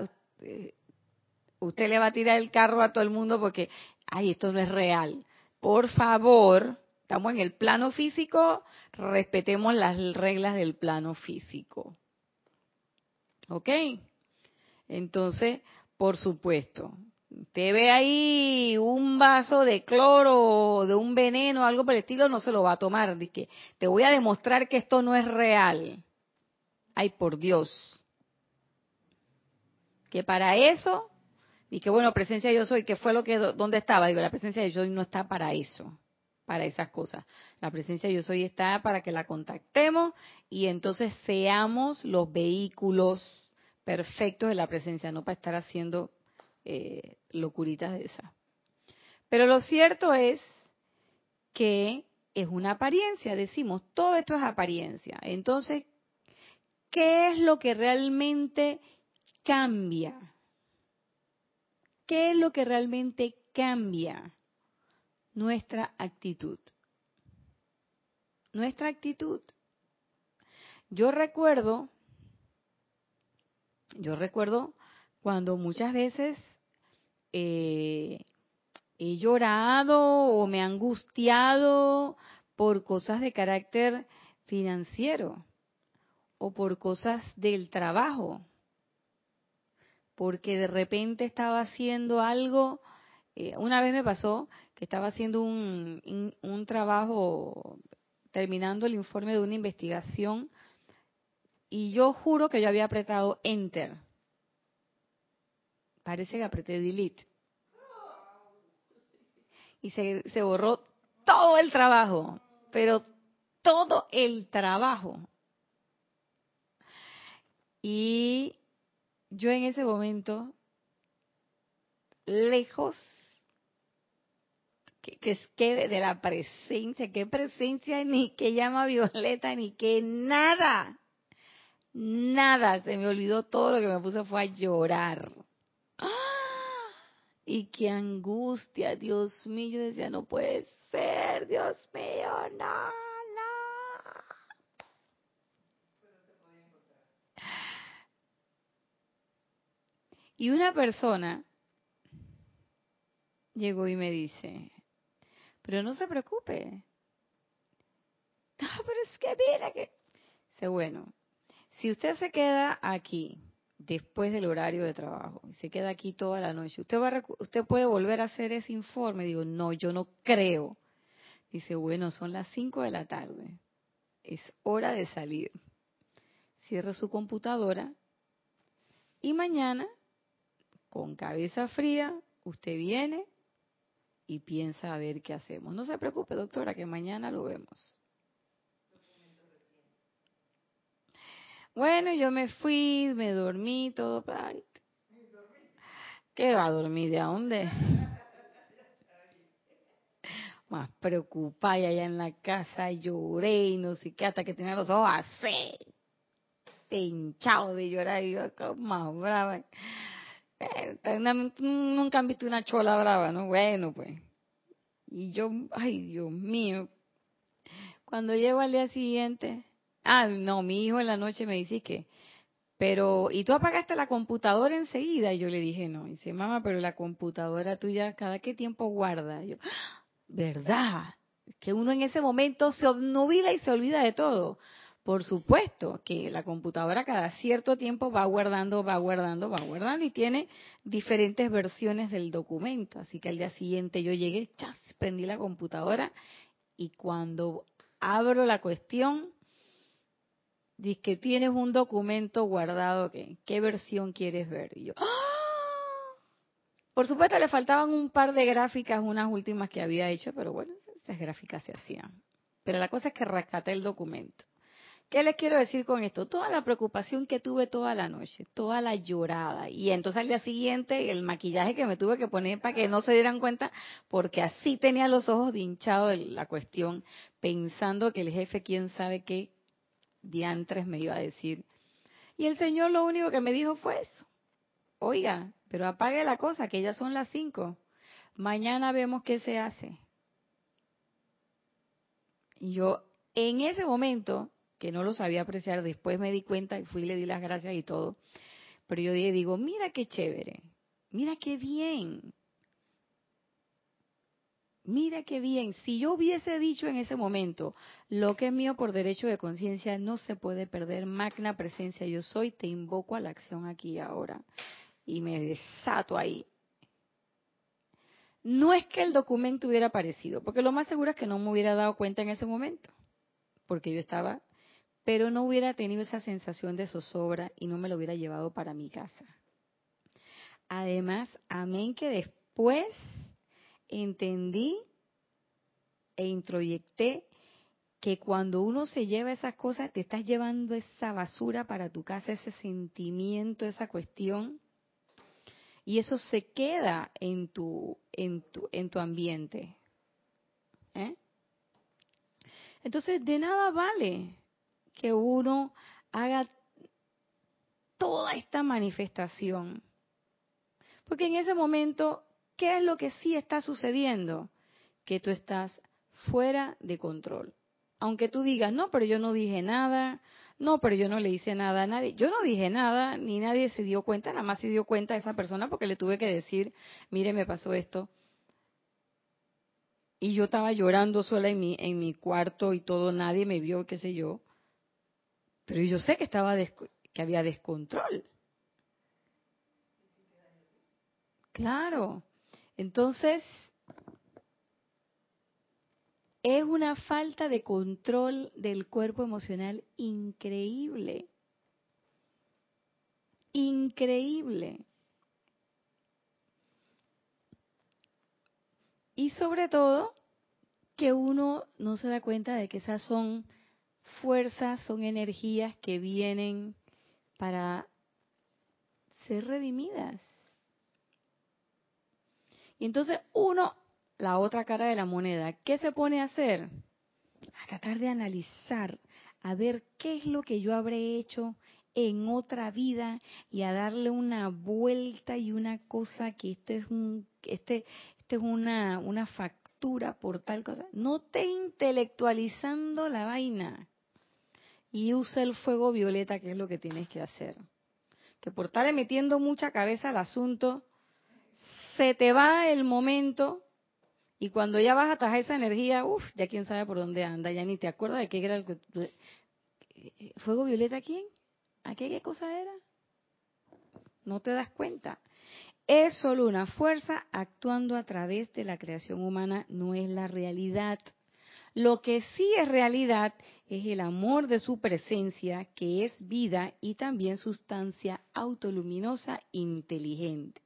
usted le va a tirar el carro a todo el mundo porque, ay, esto no es real. Por favor, estamos en el plano físico, respetemos las reglas del plano físico. ¿Ok? Entonces, por supuesto, usted ve ahí un vaso de cloro de un veneno, algo por el estilo, no se lo va a tomar. Dice, te voy a demostrar que esto no es real. Ay, por Dios. Que para eso, y que bueno, presencia yo soy, que fue lo que, ¿dónde estaba? Digo, la presencia de yo soy no está para eso para esas cosas. La presencia yo soy está para que la contactemos y entonces seamos los vehículos perfectos de la presencia, no para estar haciendo eh, locuritas de esas. Pero lo cierto es que es una apariencia, decimos, todo esto es apariencia. Entonces, ¿qué es lo que realmente cambia? ¿Qué es lo que realmente cambia? Nuestra actitud. Nuestra actitud. Yo recuerdo, yo recuerdo cuando muchas veces eh, he llorado o me he angustiado por cosas de carácter financiero o por cosas del trabajo, porque de repente estaba haciendo algo, eh, una vez me pasó estaba haciendo un, un, trabajo, terminando el informe de una investigación, y yo juro que yo había apretado Enter. Parece que apreté Delete. Y se, se borró todo el trabajo, pero todo el trabajo. Y yo en ese momento, lejos que, es que de la presencia, qué presencia, ni que llama violeta, ni que nada, nada, se me olvidó todo lo que me puso fue a llorar. ¡Ah! Y qué angustia, Dios mío, yo decía, no puede ser, Dios mío, no, no. Y una persona llegó y me dice, pero no se preocupe. No, pero es que mira que... Dice, bueno, si usted se queda aquí después del horario de trabajo y se queda aquí toda la noche, ¿usted, va usted puede volver a hacer ese informe? Digo, no, yo no creo. Dice, bueno, son las 5 de la tarde. Es hora de salir. Cierra su computadora y mañana, con cabeza fría, usted viene y piensa a ver qué hacemos. No se preocupe, doctora, que mañana lo vemos. Bueno, yo me fui, me dormí, todo. ¿Qué va a dormir? ¿De dónde? Más preocupada allá en la casa, lloré y no sé qué, hasta que tenía los ojos así, hinchados de llorar y yo más brava. Nunca han visto una chola brava, ¿no? Bueno, pues Y yo, ay Dios mío, cuando llego al día siguiente, ah, no, mi hijo en la noche me dice que, pero, ¿y tú apagaste la computadora enseguida? Y yo le dije, no. Y dice, mamá, pero la computadora tuya, ¿cada qué tiempo guarda? yo, ¿verdad? Que uno en ese momento se obnubila y se olvida de todo. Por supuesto que la computadora cada cierto tiempo va guardando, va guardando, va guardando y tiene diferentes versiones del documento. Así que al día siguiente yo llegué, chas, prendí la computadora y cuando abro la cuestión, Dice que tienes un documento guardado, ¿qué, ¿qué versión quieres ver? Y yo, ¡Ah! Por supuesto le faltaban un par de gráficas, unas últimas que había hecho, pero bueno, esas gráficas se hacían. Pero la cosa es que rescaté el documento. ¿Qué les quiero decir con esto? Toda la preocupación que tuve toda la noche, toda la llorada. Y entonces al día siguiente el maquillaje que me tuve que poner para que no se dieran cuenta, porque así tenía los ojos de hinchado la cuestión, pensando que el jefe, quién sabe qué, diantres me iba a decir. Y el Señor lo único que me dijo fue eso. Oiga, pero apague la cosa, que ya son las cinco. Mañana vemos qué se hace. Y yo, en ese momento, que no lo sabía apreciar, después me di cuenta y fui y le di las gracias y todo. Pero yo dije, digo, mira qué chévere, mira qué bien, Mira qué bien, si yo hubiese dicho en ese momento, lo que es mío por derecho de conciencia no se puede perder, magna presencia yo soy, te invoco a la acción aquí y ahora. Y me desato ahí. No es que el documento hubiera aparecido, porque lo más seguro es que no me hubiera dado cuenta en ese momento, porque yo estaba, pero no hubiera tenido esa sensación de zozobra y no me lo hubiera llevado para mi casa. Además, amén que después entendí e introyecté que cuando uno se lleva esas cosas, te estás llevando esa basura para tu casa, ese sentimiento, esa cuestión, y eso se queda en tu, en tu, en tu ambiente. ¿eh? Entonces, de nada vale que uno haga toda esta manifestación. Porque en ese momento ¿Qué es lo que sí está sucediendo? Que tú estás fuera de control. Aunque tú digas, no, pero yo no dije nada, no, pero yo no le hice nada a nadie. Yo no dije nada, ni nadie se dio cuenta, nada más se dio cuenta a esa persona porque le tuve que decir, mire, me pasó esto. Y yo estaba llorando sola en mi, en mi cuarto y todo, nadie me vio, qué sé yo. Pero yo sé que estaba que había descontrol. Claro. Entonces, es una falta de control del cuerpo emocional increíble. Increíble. Y sobre todo, que uno no se da cuenta de que esas son fuerzas, son energías que vienen para ser redimidas. Y entonces uno, la otra cara de la moneda, ¿qué se pone a hacer? A tratar de analizar, a ver qué es lo que yo habré hecho en otra vida y a darle una vuelta y una cosa que este es un este este es una una factura por tal cosa. No te intelectualizando la vaina y usa el fuego violeta que es lo que tienes que hacer. Que por estar metiendo mucha cabeza al asunto se te va el momento y cuando ya vas a atajar esa energía, uff, ya quién sabe por dónde anda, ya ni te acuerdas de qué era el... ¿Fuego violeta quién? ¿A qué, qué cosa era? No te das cuenta. Es solo una fuerza actuando a través de la creación humana, no es la realidad. Lo que sí es realidad es el amor de su presencia, que es vida y también sustancia autoluminosa inteligente.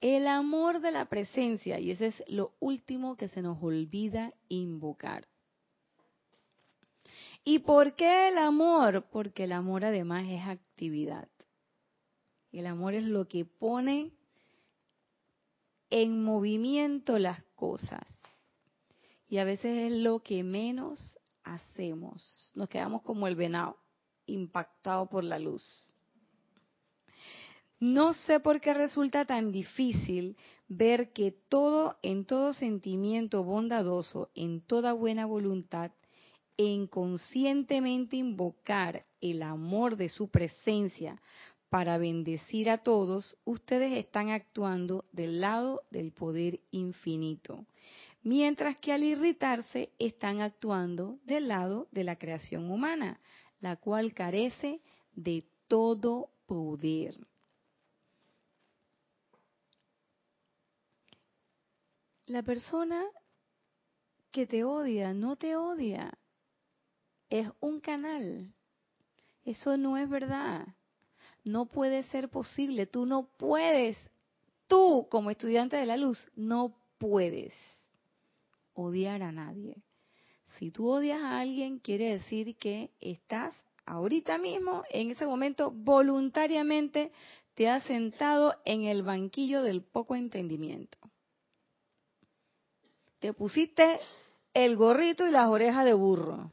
El amor de la presencia, y ese es lo último que se nos olvida invocar. ¿Y por qué el amor? Porque el amor además es actividad. El amor es lo que pone en movimiento las cosas. Y a veces es lo que menos hacemos. Nos quedamos como el venado, impactado por la luz. No sé por qué resulta tan difícil ver que todo, en todo sentimiento bondadoso, en toda buena voluntad, en conscientemente invocar el amor de su presencia para bendecir a todos, ustedes están actuando del lado del poder infinito, mientras que al irritarse están actuando del lado de la creación humana, la cual carece de todo poder. La persona que te odia no te odia, es un canal. Eso no es verdad. No puede ser posible. Tú no puedes, tú como estudiante de la luz, no puedes odiar a nadie. Si tú odias a alguien, quiere decir que estás ahorita mismo, en ese momento, voluntariamente te has sentado en el banquillo del poco entendimiento. Te pusiste el gorrito y las orejas de burro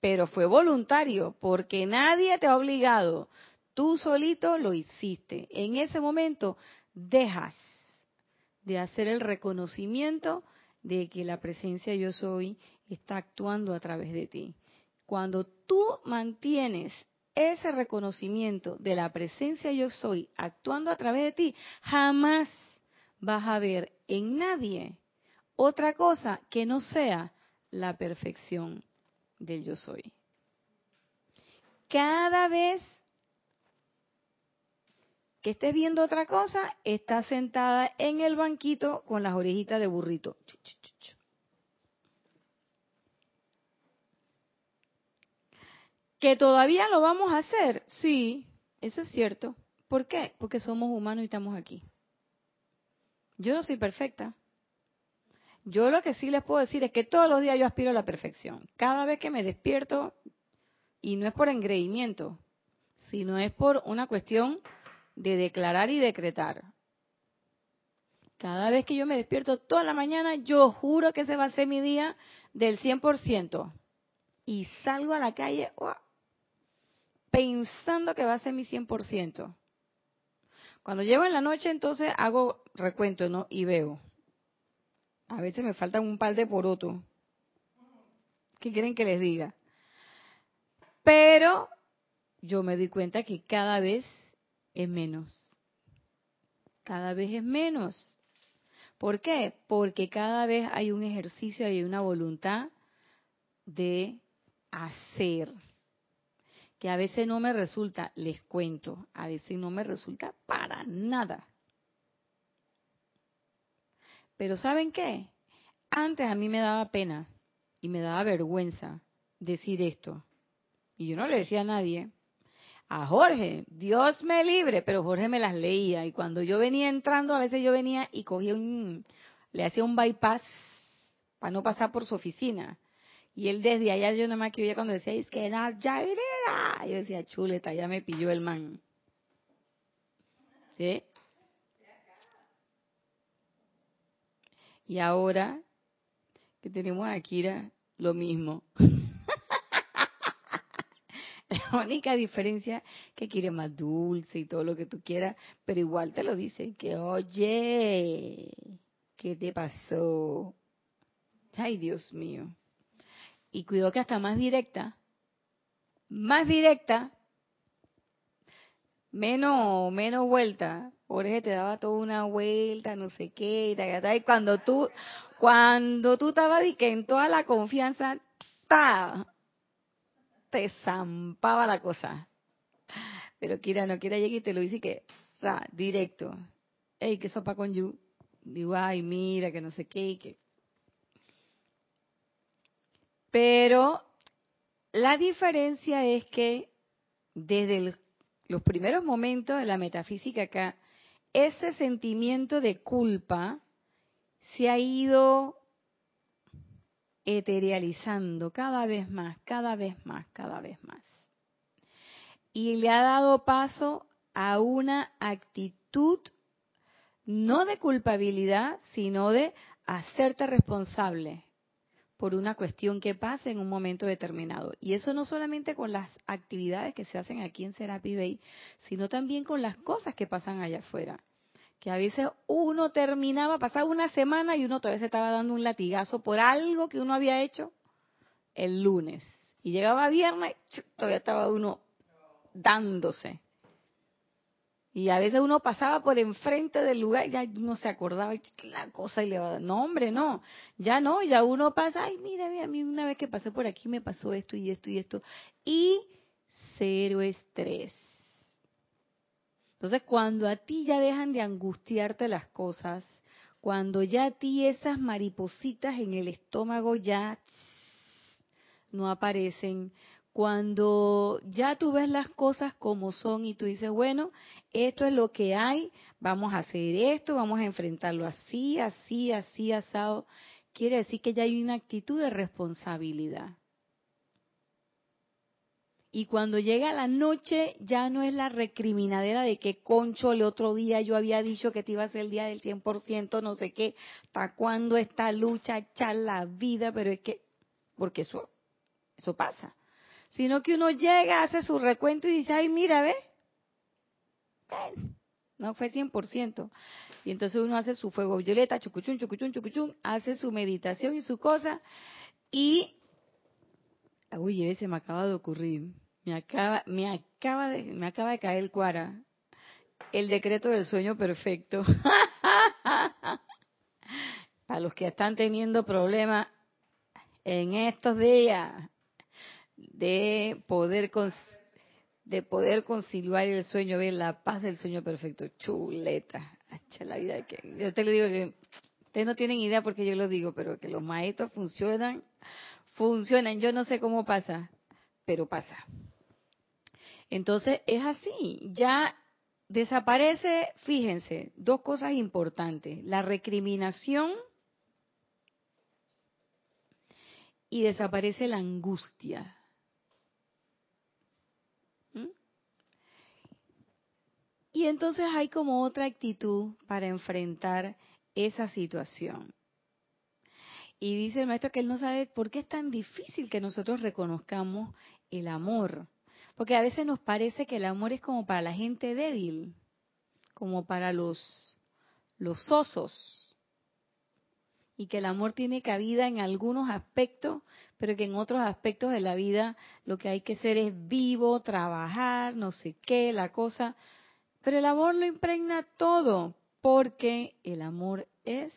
pero fue voluntario porque nadie te ha obligado. Tú solito lo hiciste. En ese momento dejas de hacer el reconocimiento de que la presencia yo soy está actuando a través de ti. Cuando tú mantienes ese reconocimiento de la presencia yo soy actuando a través de ti, jamás vas a ver en nadie otra cosa que no sea la perfección del yo soy. Cada vez que estés viendo otra cosa, estás sentada en el banquito con las orejitas de burrito. ¿Que todavía lo vamos a hacer? Sí, eso es cierto. ¿Por qué? Porque somos humanos y estamos aquí. Yo no soy perfecta. Yo lo que sí les puedo decir es que todos los días yo aspiro a la perfección. Cada vez que me despierto, y no es por engreimiento, sino es por una cuestión de declarar y decretar. Cada vez que yo me despierto toda la mañana, yo juro que ese va a ser mi día del 100%. Y salgo a la calle pensando que va a ser mi 100%. Cuando llego en la noche, entonces hago recuento ¿no? y veo a veces me faltan un par de porotos. ¿Qué quieren que les diga? Pero yo me doy cuenta que cada vez es menos. Cada vez es menos. ¿Por qué? Porque cada vez hay un ejercicio, y una voluntad de hacer. Que a veces no me resulta, les cuento, a veces no me resulta para nada. Pero ¿saben qué? Antes a mí me daba pena y me daba vergüenza decir esto. Y yo no le decía a nadie. A Jorge, Dios me libre, pero Jorge me las leía. Y cuando yo venía entrando, a veces yo venía y cogía un, le hacía un bypass para no pasar por su oficina. Y él desde allá, yo nada más que oía cuando decía, es que era ya Yo decía, chuleta, ya me pilló el man. ¿Sí? Y ahora que tenemos a Kira, lo mismo. Única diferencia que quiere más dulce y todo lo que tú quieras, pero igual te lo dice, que oye, ¿qué te pasó? Ay, Dios mío. Y cuidado que hasta más directa, más directa, menos, menos vuelta, Jorge te daba toda una vuelta, no sé qué, y, y cuando tú, cuando tú estabas que en toda la confianza, ta, te zampaba la cosa. Pero Kira no, Kira llega y te lo dice que, sea, directo. Ey, qué sopa con you. Digo, ay, mira, que no sé qué, que... Pero la diferencia es que desde los primeros momentos de la metafísica acá, ese sentimiento de culpa se ha ido eterializando cada vez más, cada vez más, cada vez más. Y le ha dado paso a una actitud no de culpabilidad, sino de hacerte responsable por una cuestión que pasa en un momento determinado. Y eso no solamente con las actividades que se hacen aquí en Serapi Bay, sino también con las cosas que pasan allá afuera. Que a veces uno terminaba, pasaba una semana y uno todavía se estaba dando un latigazo por algo que uno había hecho el lunes. Y llegaba viernes, todavía estaba uno dándose. Y a veces uno pasaba por enfrente del lugar y ya no se acordaba la cosa y le va a dar, no hombre, no, ya no, ya uno pasa, ay, mira, a mí una vez que pasé por aquí me pasó esto y esto y esto. Y cero estrés. Entonces, cuando a ti ya dejan de angustiarte las cosas, cuando ya a ti esas maripositas en el estómago ya no aparecen, cuando ya tú ves las cosas como son y tú dices, bueno, esto es lo que hay, vamos a hacer esto, vamos a enfrentarlo así, así, así, asado, quiere decir que ya hay una actitud de responsabilidad. Y cuando llega la noche ya no es la recriminadera de que concho el otro día yo había dicho que te iba a ser el día del 100%, no sé qué, hasta cuándo esta lucha echar la vida, pero es que, porque eso, eso pasa sino que uno llega, hace su recuento y dice, ay, mira, ve, no fue 100%. Y entonces uno hace su fuego violeta, chucuchun, chucuchun, chucuchun, hace su meditación y su cosa. Y, uy, ese me acaba de ocurrir. Me acaba, me acaba de, me acaba de caer el cuara. El decreto del sueño perfecto. Para los que están teniendo problemas en estos días, de poder de poder conciliar el sueño, ver la paz del sueño perfecto. Chuleta. La vida yo te lo digo que ustedes no tienen idea porque yo lo digo, pero que los maestros funcionan, funcionan. Yo no sé cómo pasa, pero pasa. Entonces es así. Ya desaparece, fíjense, dos cosas importantes. La recriminación y desaparece la angustia. Y entonces hay como otra actitud para enfrentar esa situación. Y dice el maestro que él no sabe por qué es tan difícil que nosotros reconozcamos el amor. Porque a veces nos parece que el amor es como para la gente débil, como para los, los osos. Y que el amor tiene cabida en algunos aspectos, pero que en otros aspectos de la vida lo que hay que hacer es vivo, trabajar, no sé qué, la cosa. Pero el amor lo impregna todo, porque el amor es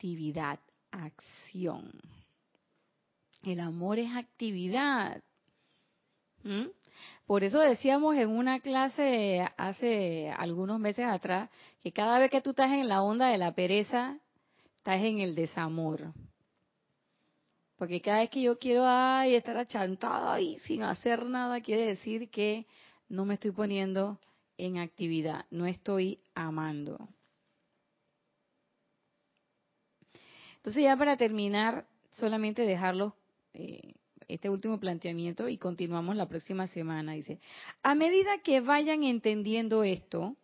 actividad, acción. El amor es actividad. ¿Mm? Por eso decíamos en una clase hace algunos meses atrás que cada vez que tú estás en la onda de la pereza, estás en el desamor. Porque cada vez que yo quiero ay, estar achantada y sin hacer nada, quiere decir que no me estoy poniendo en actividad, no estoy amando. Entonces ya para terminar, solamente dejarlos eh, este último planteamiento y continuamos la próxima semana. Dice, a medida que vayan entendiendo esto,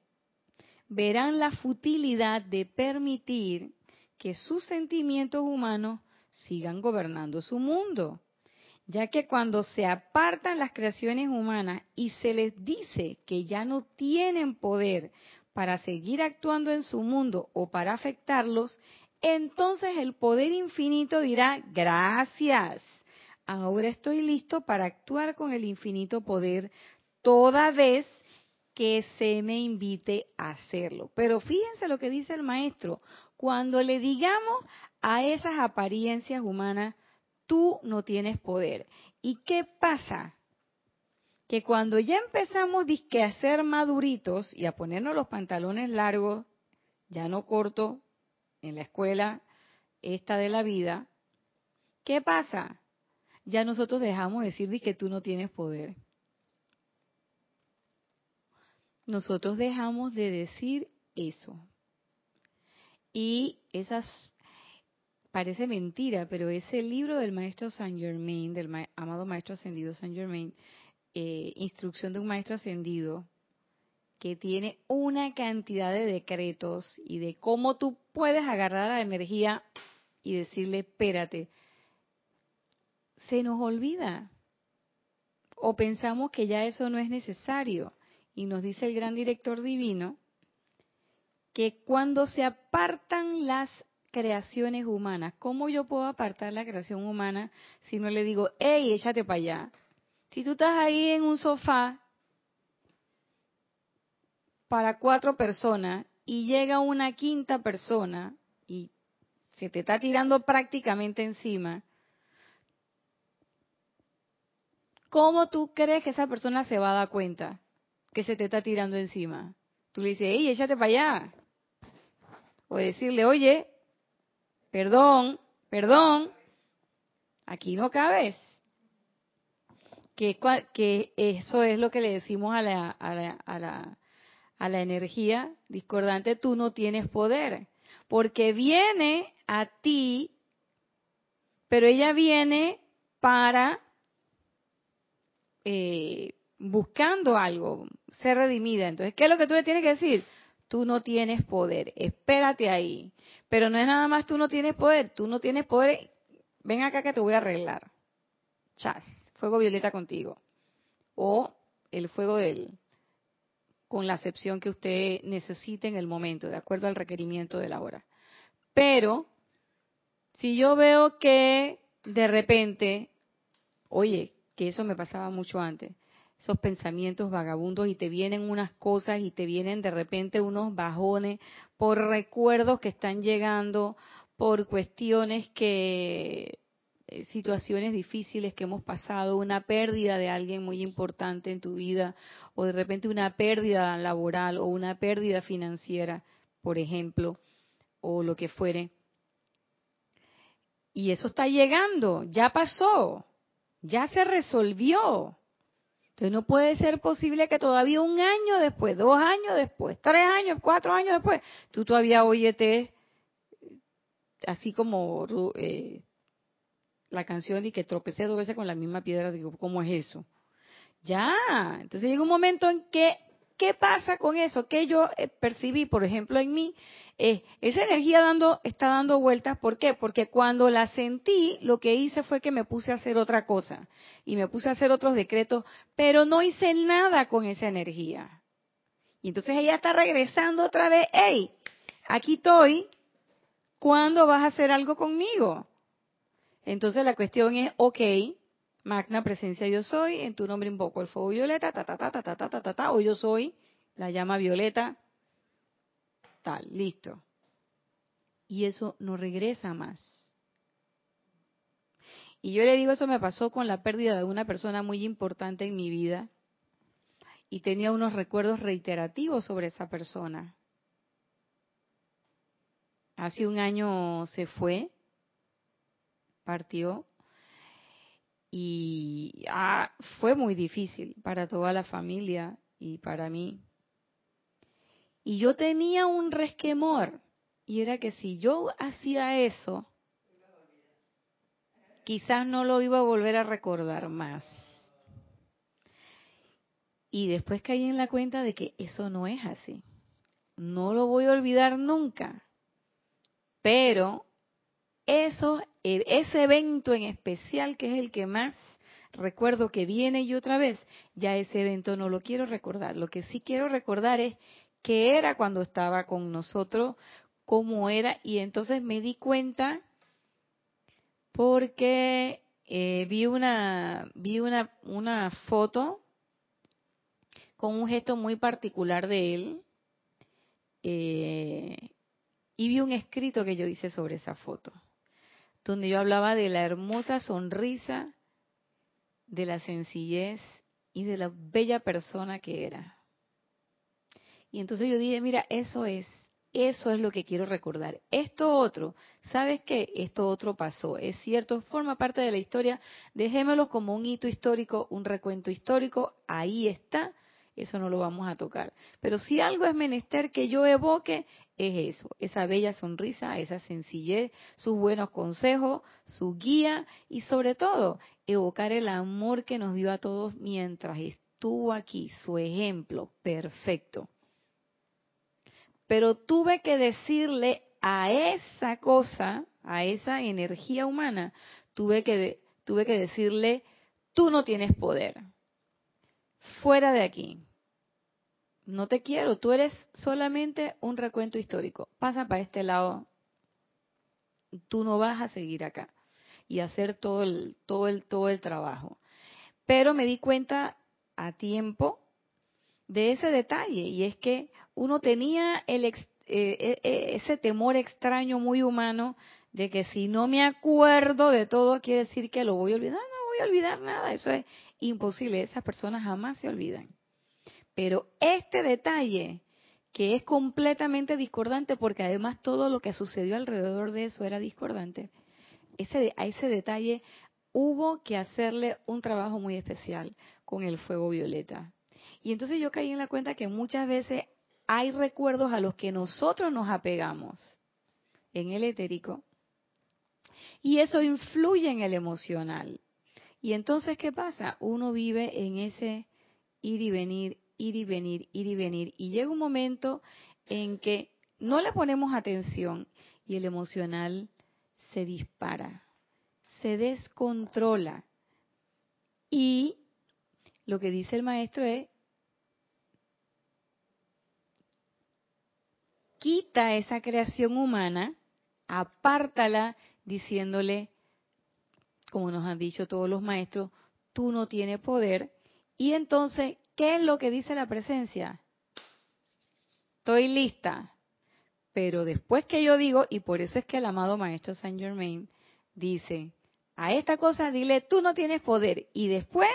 verán la futilidad de permitir que sus sentimientos humanos sigan gobernando su mundo ya que cuando se apartan las creaciones humanas y se les dice que ya no tienen poder para seguir actuando en su mundo o para afectarlos, entonces el poder infinito dirá, gracias, ahora estoy listo para actuar con el infinito poder toda vez que se me invite a hacerlo. Pero fíjense lo que dice el maestro, cuando le digamos a esas apariencias humanas, tú no tienes poder. ¿Y qué pasa? Que cuando ya empezamos a ser maduritos y a ponernos los pantalones largos, ya no corto, en la escuela esta de la vida, ¿qué pasa? Ya nosotros dejamos de decir que tú no tienes poder. Nosotros dejamos de decir eso. Y esas parece mentira, pero ese libro del maestro Saint Germain, del amado maestro ascendido Saint Germain, eh, Instrucción de un maestro ascendido, que tiene una cantidad de decretos y de cómo tú puedes agarrar la energía y decirle, espérate, se nos olvida o pensamos que ya eso no es necesario. Y nos dice el gran director divino que cuando se apartan las creaciones humanas, ¿cómo yo puedo apartar la creación humana si no le digo, hey, échate para allá? Si tú estás ahí en un sofá para cuatro personas y llega una quinta persona y se te está tirando prácticamente encima, ¿cómo tú crees que esa persona se va a dar cuenta que se te está tirando encima? Tú le dices, ¡ey, échate para allá! O decirle, oye, perdón, perdón, aquí no cabes. Que, que eso es lo que le decimos a la, a la, a la, a la energía discordante, tú no tienes poder, porque viene a ti, pero ella viene para eh, buscando algo, ser redimida. Entonces, ¿qué es lo que tú le tienes que decir? Tú no tienes poder, espérate ahí. Pero no es nada más tú no tienes poder, tú no tienes poder, ven acá que te voy a arreglar. Chas, fuego violeta contigo. O el fuego del, con la acepción que usted necesite en el momento, de acuerdo al requerimiento de la hora. Pero, si yo veo que de repente, oye, que eso me pasaba mucho antes, esos pensamientos vagabundos y te vienen unas cosas y te vienen de repente unos bajones por recuerdos que están llegando, por cuestiones que situaciones difíciles que hemos pasado, una pérdida de alguien muy importante en tu vida, o de repente una pérdida laboral o una pérdida financiera, por ejemplo, o lo que fuere. Y eso está llegando, ya pasó ya se resolvió. Entonces no puede ser posible que todavía un año después, dos años después, tres años, cuatro años después, tú todavía oyete así como eh, la canción y que tropecé dos veces con la misma piedra, digo, ¿cómo es eso? Ya, entonces llega un momento en que, ¿qué pasa con eso? Que yo eh, percibí, por ejemplo, en mí, eh, esa energía dando, está dando vueltas, ¿por qué? Porque cuando la sentí, lo que hice fue que me puse a hacer otra cosa y me puse a hacer otros decretos, pero no hice nada con esa energía. Y entonces ella está regresando otra vez, hey, aquí estoy, ¿cuándo vas a hacer algo conmigo? Entonces la cuestión es, ok, magna presencia yo soy, en tu nombre invoco el fuego violeta, ta ta ta ta ta ta ta ta, ta o yo soy la llama violeta, listo. Y eso no regresa más. Y yo le digo, eso me pasó con la pérdida de una persona muy importante en mi vida y tenía unos recuerdos reiterativos sobre esa persona. Hace un año se fue, partió, y ah, fue muy difícil para toda la familia y para mí. Y yo tenía un resquemor, y era que si yo hacía eso, quizás no lo iba a volver a recordar más. Y después caí en la cuenta de que eso no es así. No lo voy a olvidar nunca. Pero eso, e, ese evento en especial, que es el que más recuerdo que viene y otra vez, ya ese evento no lo quiero recordar. Lo que sí quiero recordar es qué era cuando estaba con nosotros, cómo era, y entonces me di cuenta porque eh, vi una vi una, una foto con un gesto muy particular de él eh, y vi un escrito que yo hice sobre esa foto, donde yo hablaba de la hermosa sonrisa, de la sencillez y de la bella persona que era. Y entonces yo dije, mira, eso es, eso es lo que quiero recordar. Esto otro, ¿sabes qué? Esto otro pasó, es cierto, forma parte de la historia, dejémoslo como un hito histórico, un recuento histórico, ahí está, eso no lo vamos a tocar. Pero si algo es menester que yo evoque, es eso, esa bella sonrisa, esa sencillez, sus buenos consejos, su guía y sobre todo evocar el amor que nos dio a todos mientras estuvo aquí, su ejemplo perfecto pero tuve que decirle a esa cosa, a esa energía humana, tuve que, tuve que decirle, tú no tienes poder. Fuera de aquí. No te quiero, tú eres solamente un recuento histórico. Pasa para este lado. Tú no vas a seguir acá y hacer todo el, todo el, todo el trabajo. Pero me di cuenta a tiempo de ese detalle y es que uno tenía el, eh, eh, eh, ese temor extraño muy humano de que si no me acuerdo de todo quiere decir que lo voy a olvidar. No, no voy a olvidar nada, eso es imposible, esas personas jamás se olvidan. Pero este detalle, que es completamente discordante, porque además todo lo que sucedió alrededor de eso era discordante, ese, a ese detalle hubo que hacerle un trabajo muy especial con el fuego violeta. Y entonces yo caí en la cuenta que muchas veces hay recuerdos a los que nosotros nos apegamos en el etérico y eso influye en el emocional. Y entonces, ¿qué pasa? Uno vive en ese ir y venir, ir y venir, ir y venir. Y llega un momento en que no le ponemos atención y el emocional se dispara, se descontrola. Y lo que dice el maestro es, quita esa creación humana, apártala diciéndole, como nos han dicho todos los maestros, tú no tienes poder. Y entonces, ¿qué es lo que dice la presencia? Estoy lista. Pero después que yo digo, y por eso es que el amado maestro Saint Germain dice, a esta cosa dile, tú no tienes poder. Y después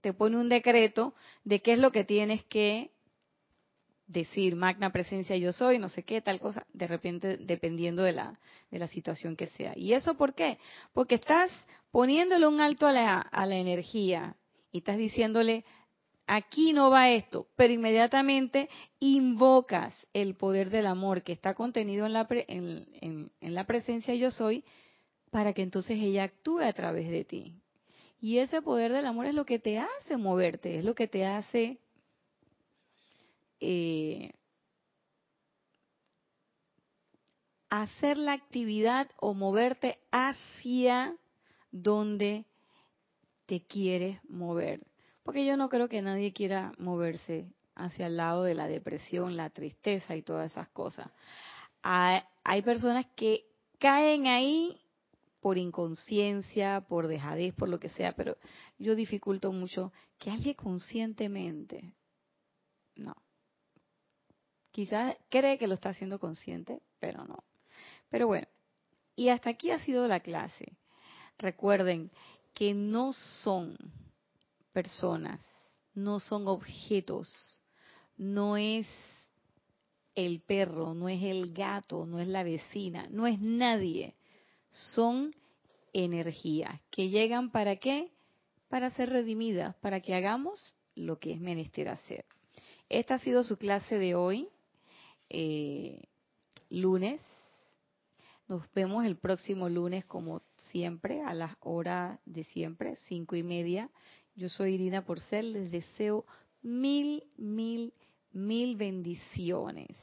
te pone un decreto de qué es lo que tienes que decir, magna presencia yo soy, no sé qué, tal cosa, de repente dependiendo de la, de la situación que sea. ¿Y eso por qué? Porque estás poniéndole un alto a la, a la energía y estás diciéndole, aquí no va esto, pero inmediatamente invocas el poder del amor que está contenido en la, en, en presencia yo soy para que entonces ella actúe a través de ti. Y ese poder del amor es lo que te hace moverte, es lo que te hace eh, hacer la actividad o moverte hacia donde te quieres mover. Porque yo no creo que nadie quiera moverse hacia el lado de la depresión, la tristeza y todas esas cosas. Hay, personas que caen ahí por inconsciencia, por dejadez, por lo que sea, pero yo dificulto mucho que alguien conscientemente, no, Quizás cree que lo está haciendo consciente, pero no. Pero bueno, y hasta aquí ha sido la clase. Recuerden que no son personas, no son objetos, no es el perro, no es el gato, no es la vecina, no es nadie. Son energías que llegan para qué? Para ser redimidas, para que hagamos lo que es menester hacer. Esta ha sido su clase de hoy. Eh, lunes. Nos vemos el próximo lunes como siempre, a las horas de siempre, cinco y media. Yo soy Irina Porcel, les deseo mil, mil, mil bendiciones.